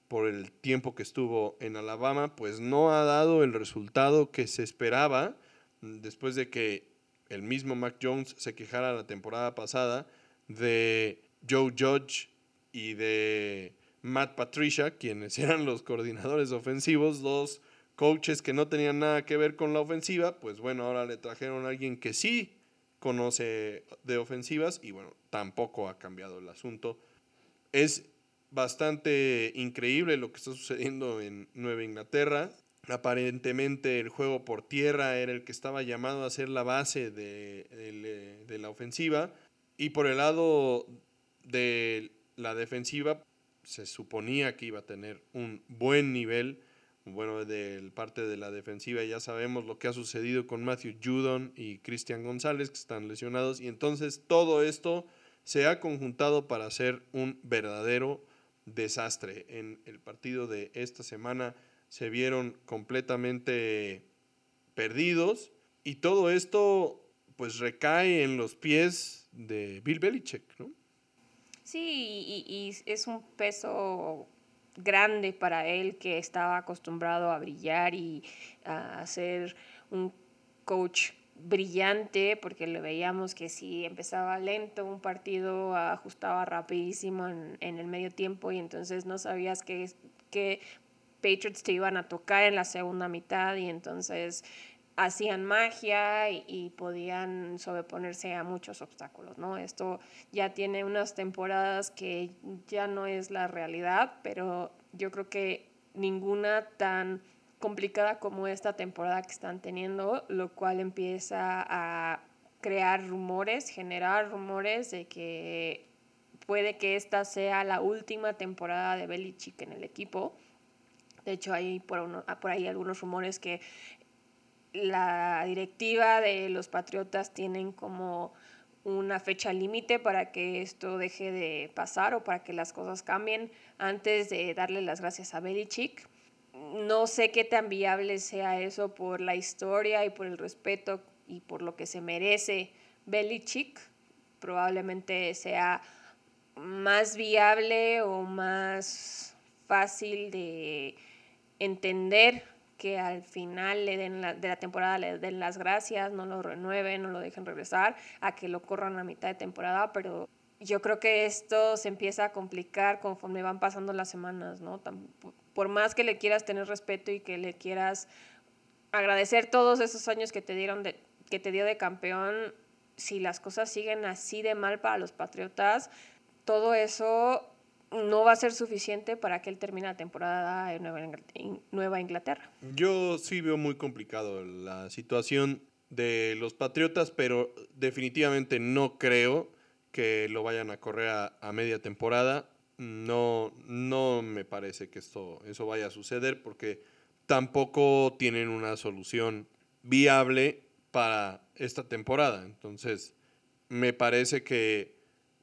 por el tiempo que estuvo en Alabama, pues no ha dado el resultado que se esperaba después de que el mismo Mac Jones se quejara la temporada pasada de Joe Judge y de Matt Patricia, quienes *laughs* eran los coordinadores ofensivos, dos coaches que no tenían nada que ver con la ofensiva, pues bueno, ahora le trajeron a alguien que sí conoce de ofensivas y bueno, tampoco ha cambiado el asunto. es bastante increíble lo que está sucediendo en Nueva Inglaterra. Aparentemente el juego por tierra era el que estaba llamado a ser la base de, de la ofensiva. Y por el lado de la defensiva, se suponía que iba a tener un buen nivel. Bueno, del parte de la defensiva ya sabemos lo que ha sucedido con Matthew Judon y Cristian González, que están lesionados. Y entonces todo esto se ha conjuntado para hacer un verdadero desastre. En el partido de esta semana se vieron completamente perdidos y todo esto pues recae en los pies de Bill Belichick, ¿no? Sí, y, es un peso grande para él que estaba acostumbrado a brillar y a ser un coach brillante porque le veíamos que si empezaba lento un partido ajustaba rapidísimo en, el medio tiempo y entonces no sabías que, que Patriots te iban a tocar en la segunda mitad y entonces hacían magia y, podían sobreponerse a muchos obstáculos, ¿no? Esto ya tiene unas temporadas que ya no es la realidad, pero yo creo que ninguna tan complicada como esta temporada que están teniendo, lo cual empieza a crear rumores, generar rumores de que puede que esta sea la última temporada de Belichick en el equipo. De hecho, hay por, ahí algunos rumores que la directiva de los Patriotas tienen como una fecha límite para que esto deje de pasar o para que las cosas cambien antes de darle las gracias a Belichick no sé qué tan viable sea eso por la historia y por el respeto y por lo que se merece Belichick. Probablemente sea más viable o más fácil de entender que al final le den de la temporada le den las gracias, no lo renueven, no lo dejen regresar, a que lo corran a mitad de temporada, pero yo creo que esto se empieza a complicar conforme van pasando las semanas, ¿no? por más que le quieras tener respeto y que le quieras agradecer todos esos años que te dieron de, que te dio de campeón, si las cosas siguen así de mal para los Patriotas, todo eso no va a ser suficiente para que él termine la temporada en Nueva Inglaterra. Yo sí veo muy complicado la situación de los Patriotas, pero definitivamente no creo que lo vayan a correr a media temporada no, no me parece que esto, eso vaya a suceder porque tampoco tienen una solución viable para esta temporada. Entonces, me parece que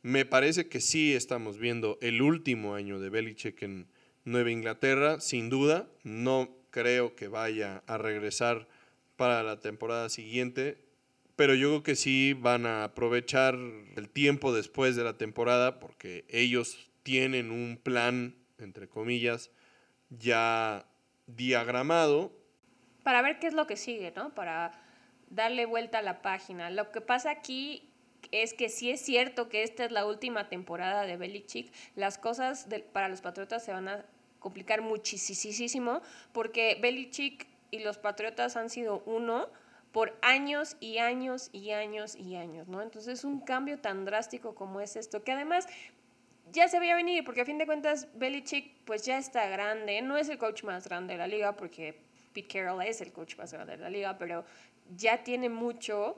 me parece que sí estamos viendo el último año de Belichick en Nueva Inglaterra, sin duda. No creo que vaya a regresar para la temporada siguiente, pero yo creo que sí van a aprovechar el tiempo después de la temporada porque ellos tienen un plan, entre comillas, ya diagramado. Para ver qué es lo que sigue, ¿no? Para darle vuelta a la página. Lo que pasa aquí es que sí es cierto que esta es la última temporada de Belichick, las cosas para los Patriotas se van a complicar muchísimo porque Belichick y los Patriotas han sido uno por años y años y años y años, ¿no? Entonces un cambio tan drástico como es esto, que además ya se veía venir, porque a fin de cuentas Belichick pues ya está grande, no es el coach más grande de la liga, porque Pete Carroll es el coach más grande de la liga, pero ya tiene mucho,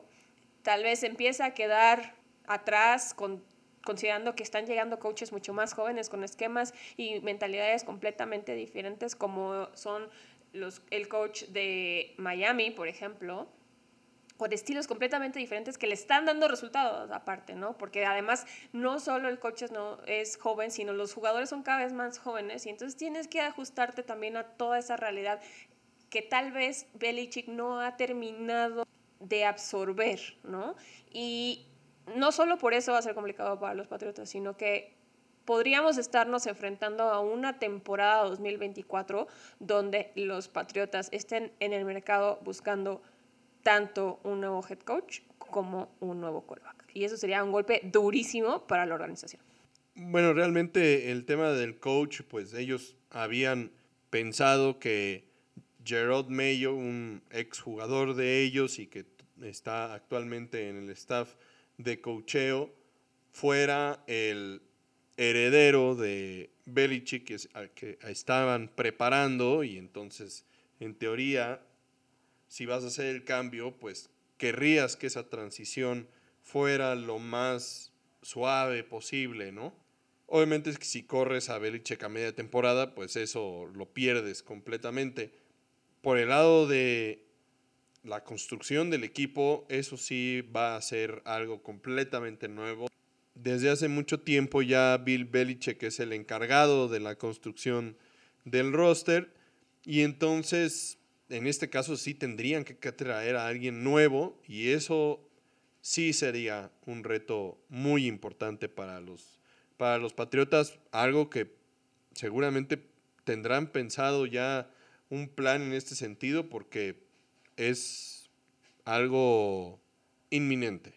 tal vez empieza a quedar atrás con, considerando que están llegando coaches mucho más jóvenes con esquemas y mentalidades completamente diferentes como son los, el coach de Miami, por ejemplo, con estilos completamente diferentes que le están dando resultados aparte, ¿no? Porque además no solo el coach no es joven, sino los jugadores son cada vez más jóvenes y entonces tienes que ajustarte también a toda esa realidad que tal vez Belichick no ha terminado de absorber, ¿no? Y no solo por eso va a ser complicado para los Patriotas, sino que podríamos estarnos enfrentando a una temporada 2024 donde los Patriotas estén en el mercado buscando tanto un nuevo head coach como un nuevo quarterback. Y eso sería un golpe durísimo para la organización. Bueno, realmente el tema del coach, pues ellos habían pensado que Gerard Mayo, un exjugador de ellos y que está actualmente en el staff de cocheo, fuera el heredero de Belichick que, que estaban preparando y entonces en teoría si vas a hacer el cambio pues querrías que esa transición fuera lo más suave posible, ¿no? Obviamente es que si corres a Belichick a media temporada, pues eso lo pierdes completamente. Por el lado de la construcción del equipo, eso sí va a ser algo completamente nuevo. Desde hace mucho tiempo ya Bill Belichick es el encargado de la construcción del roster y entonces en este caso sí tendrían que traer a alguien nuevo y eso sí sería un reto muy importante para los, para los Patriotas, algo que seguramente tendrán pensado ya un plan en este sentido porque es algo inminente.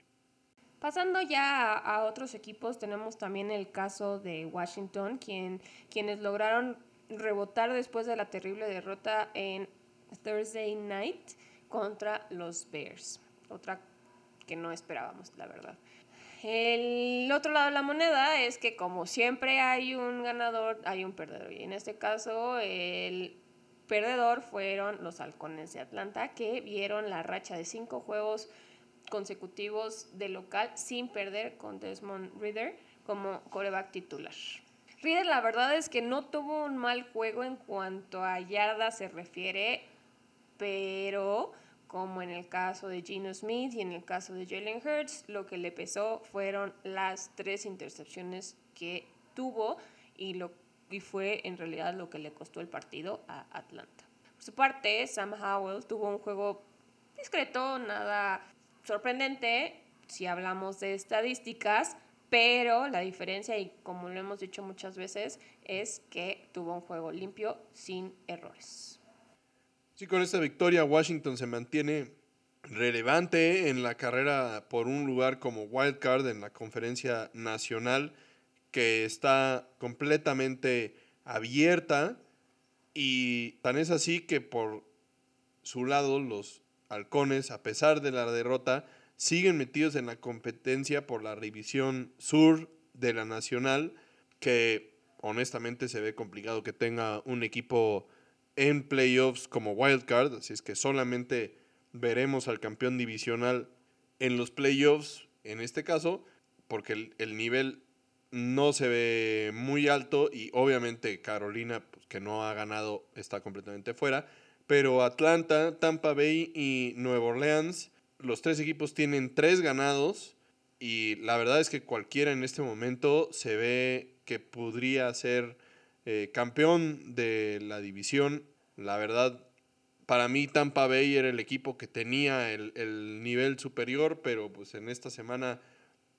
Pasando ya a, otros equipos, tenemos también el caso de Washington, quien, quienes lograron rebotar después de la terrible derrota en Thursday Night contra los Bears. Otra que no esperábamos, la verdad. El otro lado de la moneda es que como siempre hay un ganador, hay un perdedor. Y en este caso el perdedor fueron los halcones de Atlanta que vieron la racha de cinco juegos consecutivos de local sin perder con Desmond Reader como coreback titular. Reader la verdad es que no tuvo un mal juego en cuanto a yardas se refiere, pero como en el caso de Gino Smith y en el caso de Jalen Hurts, lo que le pesó fueron las tres intercepciones que tuvo y, lo, y fue en realidad lo que le costó el partido a Atlanta. Por su parte, Sam Howell tuvo un juego discreto, nada sorprendente si hablamos de estadísticas, pero la diferencia, y como lo hemos dicho muchas veces, es que tuvo un juego limpio sin errores. Sí, con esta victoria Washington se mantiene relevante en la carrera por un lugar como wildcard en la conferencia nacional que está completamente abierta y tan es así que por su lado los halcones, a pesar de la derrota, siguen metidos en la competencia por la revisión sur de la nacional que honestamente se ve complicado que tenga un equipo en playoffs como wildcard, así es que solamente veremos al campeón divisional en los playoffs, en este caso, porque el, nivel no se ve muy alto y obviamente Carolina, pues, que no ha ganado, está completamente fuera, pero Atlanta, Tampa Bay y Nueva Orleans, los tres equipos tienen tres ganados y la verdad es que cualquiera en este momento se ve que podría ser eh, campeón de la división. La verdad, para mí Tampa Bay era el equipo que tenía el, nivel superior, pero pues en esta semana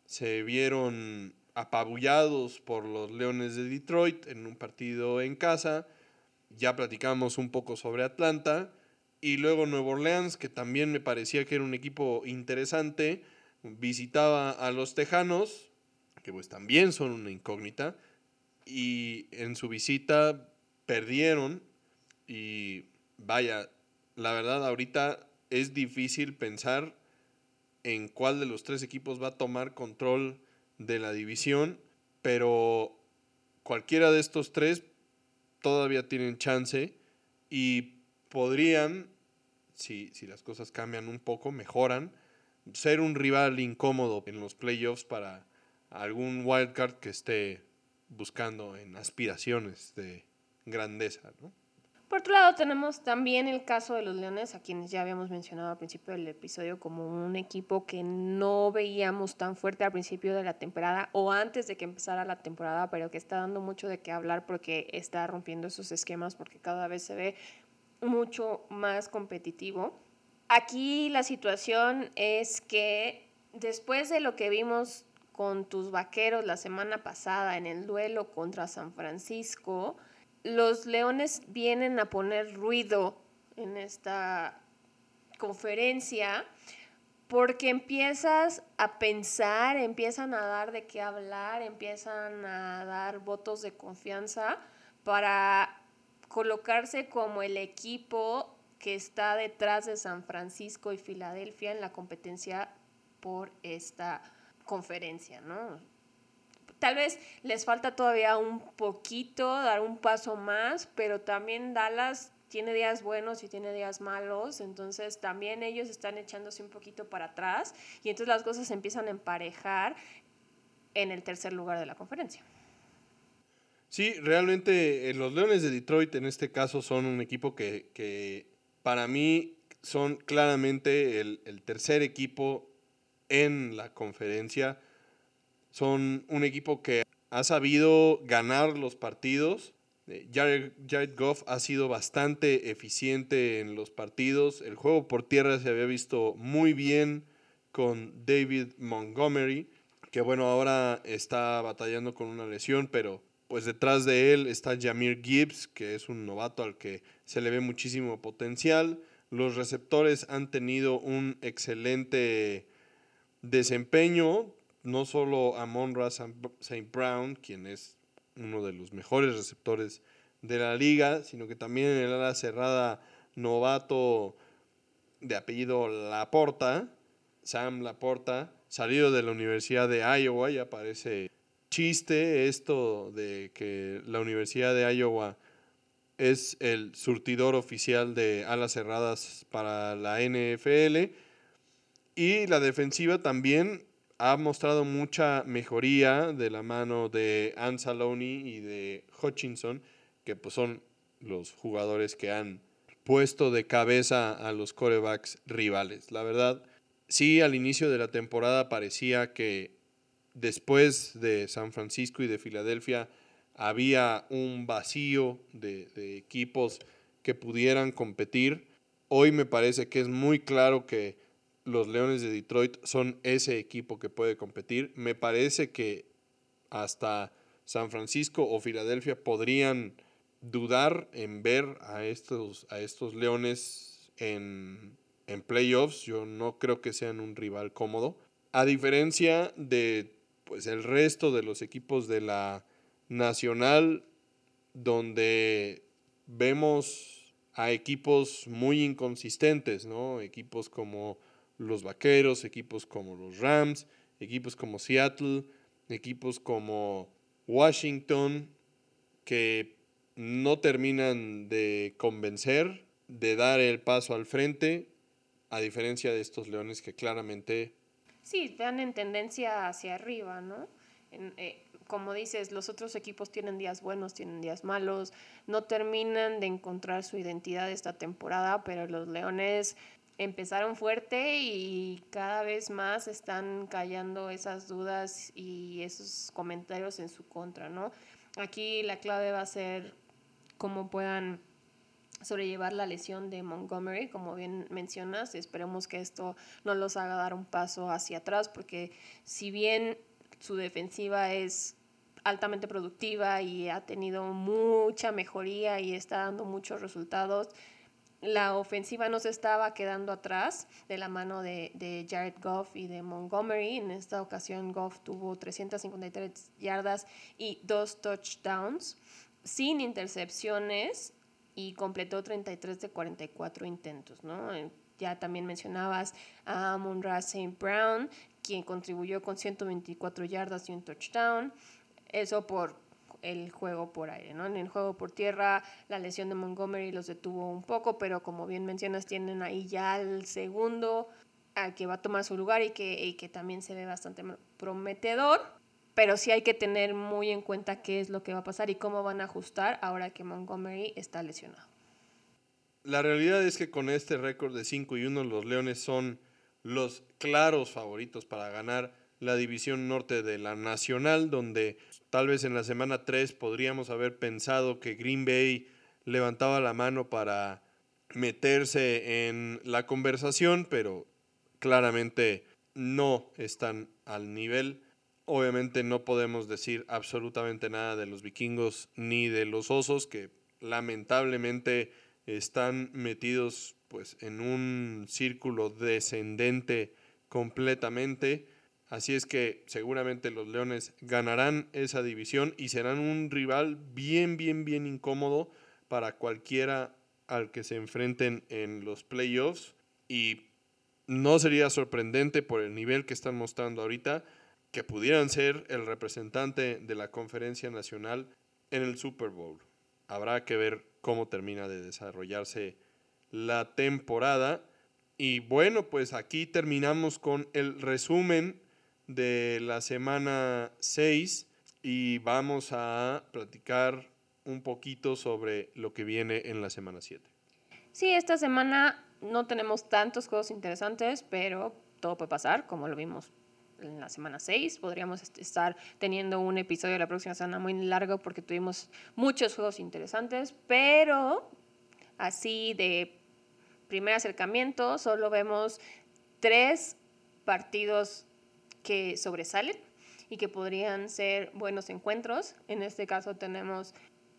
se vieron apabullados por los Leones de Detroit en un partido en casa. Ya platicamos un poco sobre Atlanta. Y luego Nueva Orleans, que también me parecía que era un equipo interesante, visitaba a los Tejanos, que pues también son una incógnita y en su visita perdieron y vaya, la verdad ahorita es difícil pensar en cuál de los tres equipos va a tomar control de la división, pero cualquiera de estos tres todavía tienen chance y podrían, si, si las cosas cambian un poco, mejoran, ser un rival incómodo en los playoffs para algún wildcard que esté buscando en aspiraciones de grandeza, ¿no? Por otro lado, tenemos también el caso de los Leones, a quienes ya habíamos mencionado al principio del episodio como un equipo que no veíamos tan fuerte al principio de la temporada o antes de que empezara la temporada, pero que está dando mucho de qué hablar porque está rompiendo esos esquemas porque cada vez se ve mucho más competitivo. Aquí la situación es que después de lo que vimos con tus vaqueros la semana pasada en el duelo contra San Francisco, los leones vienen a poner ruido en esta conferencia porque empiezas a pensar, empiezan a dar de qué hablar, empiezan a dar votos de confianza para colocarse como el equipo que está detrás de San Francisco y Filadelfia en la competencia por esta conferencia, ¿no? Tal vez les falta todavía un poquito, dar un paso más, pero también Dallas tiene días buenos y tiene días malos, entonces también ellos están echándose un poquito para atrás y entonces las cosas se empiezan a emparejar en el tercer lugar de la conferencia. Sí, realmente eh, los Leones de Detroit en este caso son un equipo que, para mí son claramente el, el, tercer equipo en la conferencia. Son un equipo que ha sabido ganar los partidos eh, Jared, Goff ha sido bastante eficiente en los partidos. El juego por tierra se había visto muy bien con David Montgomery, que bueno, ahora está batallando con una lesión, pero pues detrás de él está Jamir Gibbs, que es un novato al que se le ve muchísimo potencial. Los receptores han tenido un excelente desempeño, no solo Amon Ross St. Brown, quien es uno de los mejores receptores de la liga, sino que también en el ala cerrada novato de apellido Laporta, Sam Laporta, salido de la Universidad de Iowa, ya parece chiste esto de que la Universidad de Iowa es el surtidor oficial de alas cerradas para la NFL. Y la defensiva también ha mostrado mucha mejoría de la mano de Anzalone y de Hutchinson, que pues son los jugadores que han puesto de cabeza a los corebacks rivales. La verdad, sí, al inicio de la temporada parecía que después de San Francisco y de Filadelfia había un vacío de, de equipos que pudieran competir. Hoy me parece que es muy claro que los Leones de Detroit son ese equipo que puede competir. Me parece que hasta San Francisco o Filadelfia podrían dudar en ver a estos, a estos Leones en, en playoffs. Yo no creo que sean un rival cómodo. A diferencia de pues, el resto de los equipos de la Nacional, donde vemos a equipos muy inconsistentes, ¿no? Equipos como los Vaqueros, equipos como los Rams, equipos como Seattle, equipos como Washington, que no terminan de convencer, de dar el paso al frente, a diferencia de estos Leones que claramente... Sí, van en tendencia hacia arriba, ¿no? Eh, como dices, los otros equipos tienen días buenos, tienen días malos, no terminan de encontrar su identidad esta temporada, pero los Leones empezaron fuerte y cada vez más están callando esas dudas y esos comentarios en su contra, ¿no? Aquí la clave va a ser cómo puedan sobrellevar la lesión de Montgomery, como bien mencionas, esperemos que esto no los haga dar un paso hacia atrás, porque si bien su defensiva es altamente productiva y ha tenido mucha mejoría y está dando muchos resultados, la ofensiva no se estaba quedando atrás de la mano de, de, Jared Goff y de Montgomery. En esta ocasión Goff tuvo 353 yardas y dos touchdowns sin intercepciones y completó 33 de 44 intentos. ¿no? Eh, ya también mencionabas a Monra St. Brown, quien contribuyó con 124 yardas y un touchdown. Eso por el juego por aire, ¿no? En el juego por tierra, la lesión de Montgomery los detuvo un poco, pero como bien mencionas, tienen ahí ya el segundo al que va a tomar su lugar y que, que también se ve bastante prometedor. Pero sí hay que tener muy en cuenta qué es lo que va a pasar y cómo van a ajustar ahora que Montgomery está lesionado. La realidad es que con este récord de 5 y 1 los Leones son los claros favoritos para ganar la división norte de la Nacional, donde tal vez en la semana 3 podríamos haber pensado que Green Bay levantaba la mano para meterse en la conversación, pero claramente no están al nivel. Obviamente no podemos decir absolutamente nada de los vikingos ni de los osos, que lamentablemente están metidos pues en un círculo descendente completamente Así es que seguramente los Leones ganarán esa división y serán un rival bien, bien, bien incómodo para cualquiera al que se enfrenten en los playoffs. Y no sería sorprendente por el nivel que están mostrando ahorita que pudieran ser el representante de la conferencia nacional en el Super Bowl. Habrá que ver cómo termina de desarrollarse la temporada. Y bueno, pues aquí terminamos con el resumen de la semana 6 y vamos a platicar un poquito sobre lo que viene en la semana 7. Sí, esta semana no tenemos tantos juegos interesantes, pero todo puede pasar, como lo vimos en la semana 6. Podríamos estar teniendo un episodio la próxima semana muy largo porque tuvimos muchos juegos interesantes, pero así de primer acercamiento solo vemos tres partidos que sobresalen y que podrían ser buenos encuentros. En este caso tenemos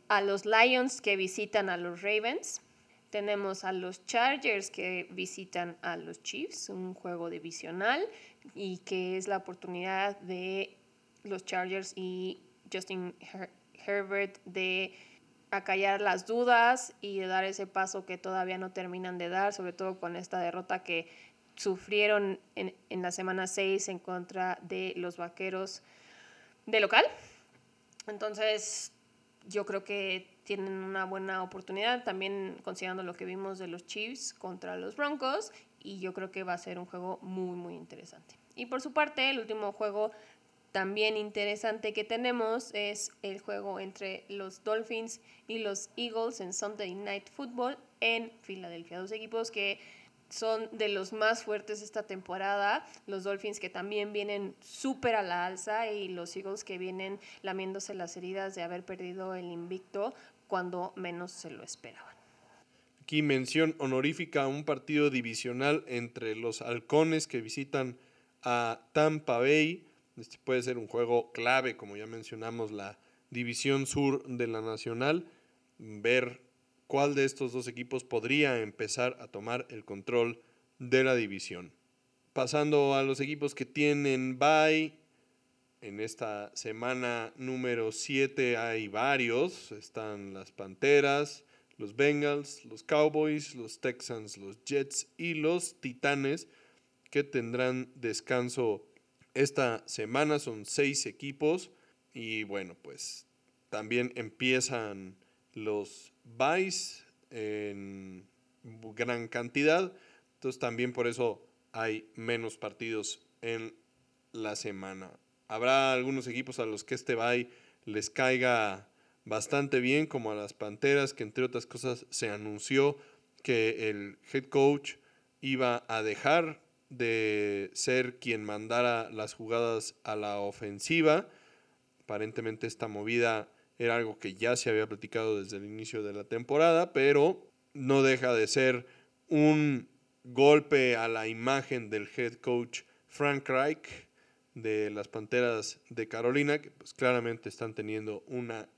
a los Lions que visitan a los Ravens. Tenemos a los Chargers que visitan a los Chiefs, un juego divisional y que es la oportunidad de los Chargers y Justin Herbert de acallar las dudas y de dar ese paso que todavía no terminan de dar, sobre todo con esta derrota que sufrieron en, en la semana 6 en contra de los Vaqueros de local. Entonces, yo creo que tienen una buena oportunidad, también considerando lo que vimos de los Chiefs contra los Broncos, y yo creo que va a ser un juego muy, muy interesante. Y por su parte, el último juego también interesante que tenemos es el juego entre los Dolphins y los Eagles en Sunday Night Football en Filadelfia. Dos equipos que son de los más fuertes esta temporada. Los Dolphins que también vienen súper a la alza y los Eagles que vienen lamiéndose las heridas de haber perdido el invicto cuando menos se lo esperaban. Aquí mención honorífica a un partido divisional entre los halcones que visitan a Tampa Bay. Este puede ser un juego clave, como ya mencionamos, la división sur de la nacional. Ver cuál de estos dos equipos podría empezar a tomar el control de la división. Pasando a los equipos que tienen bye, en esta semana número 7 hay varios. Están las Panteras, los Bengals, los Cowboys, los Texans, los Jets y los Titanes que tendrán descanso esta semana. Son seis equipos y bueno, pues también empiezan los En gran cantidad. Entonces también por eso hay menos partidos en la semana. Habrá algunos equipos a los que este bye les caiga bastante bien, como a las Panteras, que entre otras cosas se anunció que el head coach iba a dejar de ser quien mandara las jugadas a la ofensiva. Aparentemente esta movida era algo que ya se había platicado desde el inicio de la temporada, pero no deja de ser un golpe a la imagen del head coach Frank Reich de las Panteras de Carolina, que pues claramente están teniendo una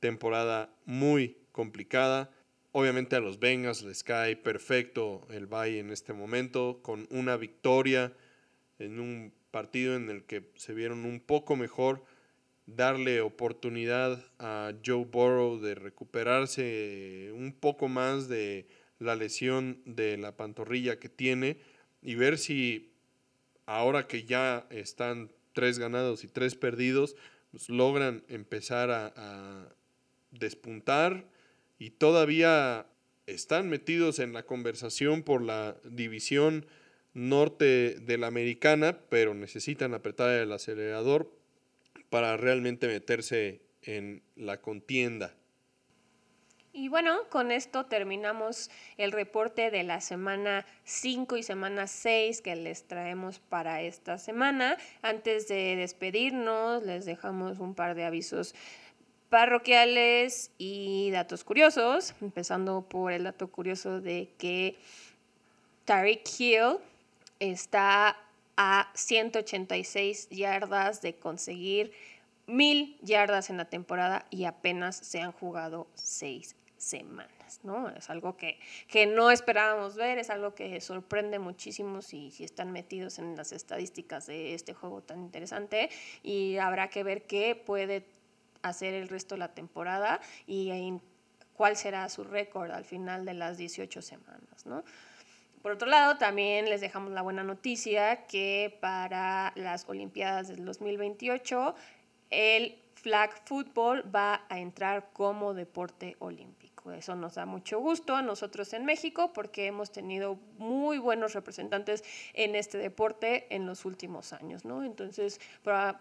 temporada muy complicada. Obviamente a los Bengals les cae perfecto el bye en este momento, con una victoria en un partido en el que se vieron un poco mejor darle oportunidad a Joe Burrow de recuperarse un poco más de la lesión de la pantorrilla que tiene y ver si ahora que ya están tres ganados y tres perdidos, pues logran empezar a, a despuntar y todavía están metidos en la conversación por la división norte de la americana, pero necesitan apretar el acelerador para realmente meterse en la contienda. Y bueno, con esto terminamos el reporte de la semana 5 y semana 6 que les traemos para esta semana. Antes de despedirnos, les dejamos un par de avisos parroquiales y datos curiosos, empezando por el dato curioso de que Tariq Hill está a 186 yardas de conseguir mil yardas en la temporada y apenas se han jugado seis semanas, ¿no? Es algo que, que no esperábamos ver, es algo que sorprende muchísimo si, si están metidos en las estadísticas de este juego tan interesante y habrá que ver qué puede hacer el resto de la temporada y cuál será su récord al final de las 18 semanas, ¿no? Por otro lado, también les dejamos la buena noticia que para las Olimpiadas del 2028 el flag football va a entrar como deporte olímpico. Eso nos da mucho gusto a nosotros en México porque hemos tenido muy buenos representantes en este deporte en los últimos años, ¿no? Entonces,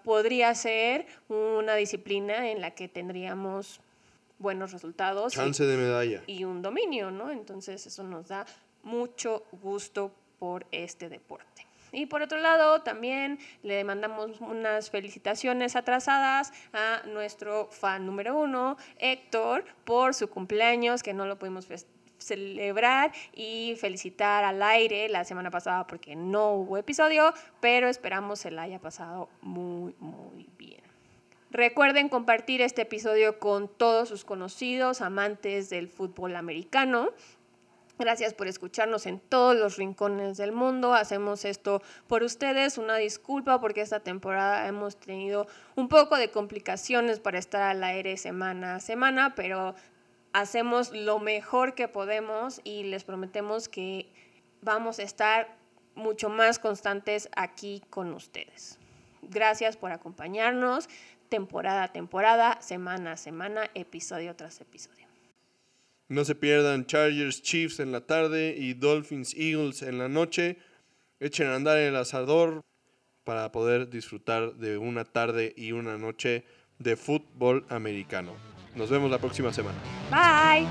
podría ser una disciplina en la que tendríamos buenos resultados. Chance de medalla. Y un dominio, ¿no? Entonces, eso nos da mucho gusto por este deporte. Y por otro lado, también le mandamos unas felicitaciones atrasadas a nuestro fan número uno, Héctor, por su cumpleaños, que no lo pudimos celebrar y felicitar al aire la semana pasada porque no hubo episodio, pero esperamos se la haya pasado muy, muy bien. Recuerden compartir este episodio con todos sus conocidos amantes del fútbol americano. Gracias por escucharnos en todos los rincones del mundo. Hacemos esto por ustedes. Una disculpa porque esta temporada hemos tenido un poco de complicaciones para estar al aire semana a semana, pero hacemos lo mejor que podemos y les prometemos que vamos a estar mucho más constantes aquí con ustedes. Gracias por acompañarnos temporada a temporada, semana a semana, episodio tras episodio. No se pierdan Chargers Chiefs en la tarde y Dolphins Eagles en la noche. Echen a andar el asador para poder disfrutar de una tarde y una noche de fútbol americano. Nos vemos la próxima semana. Bye.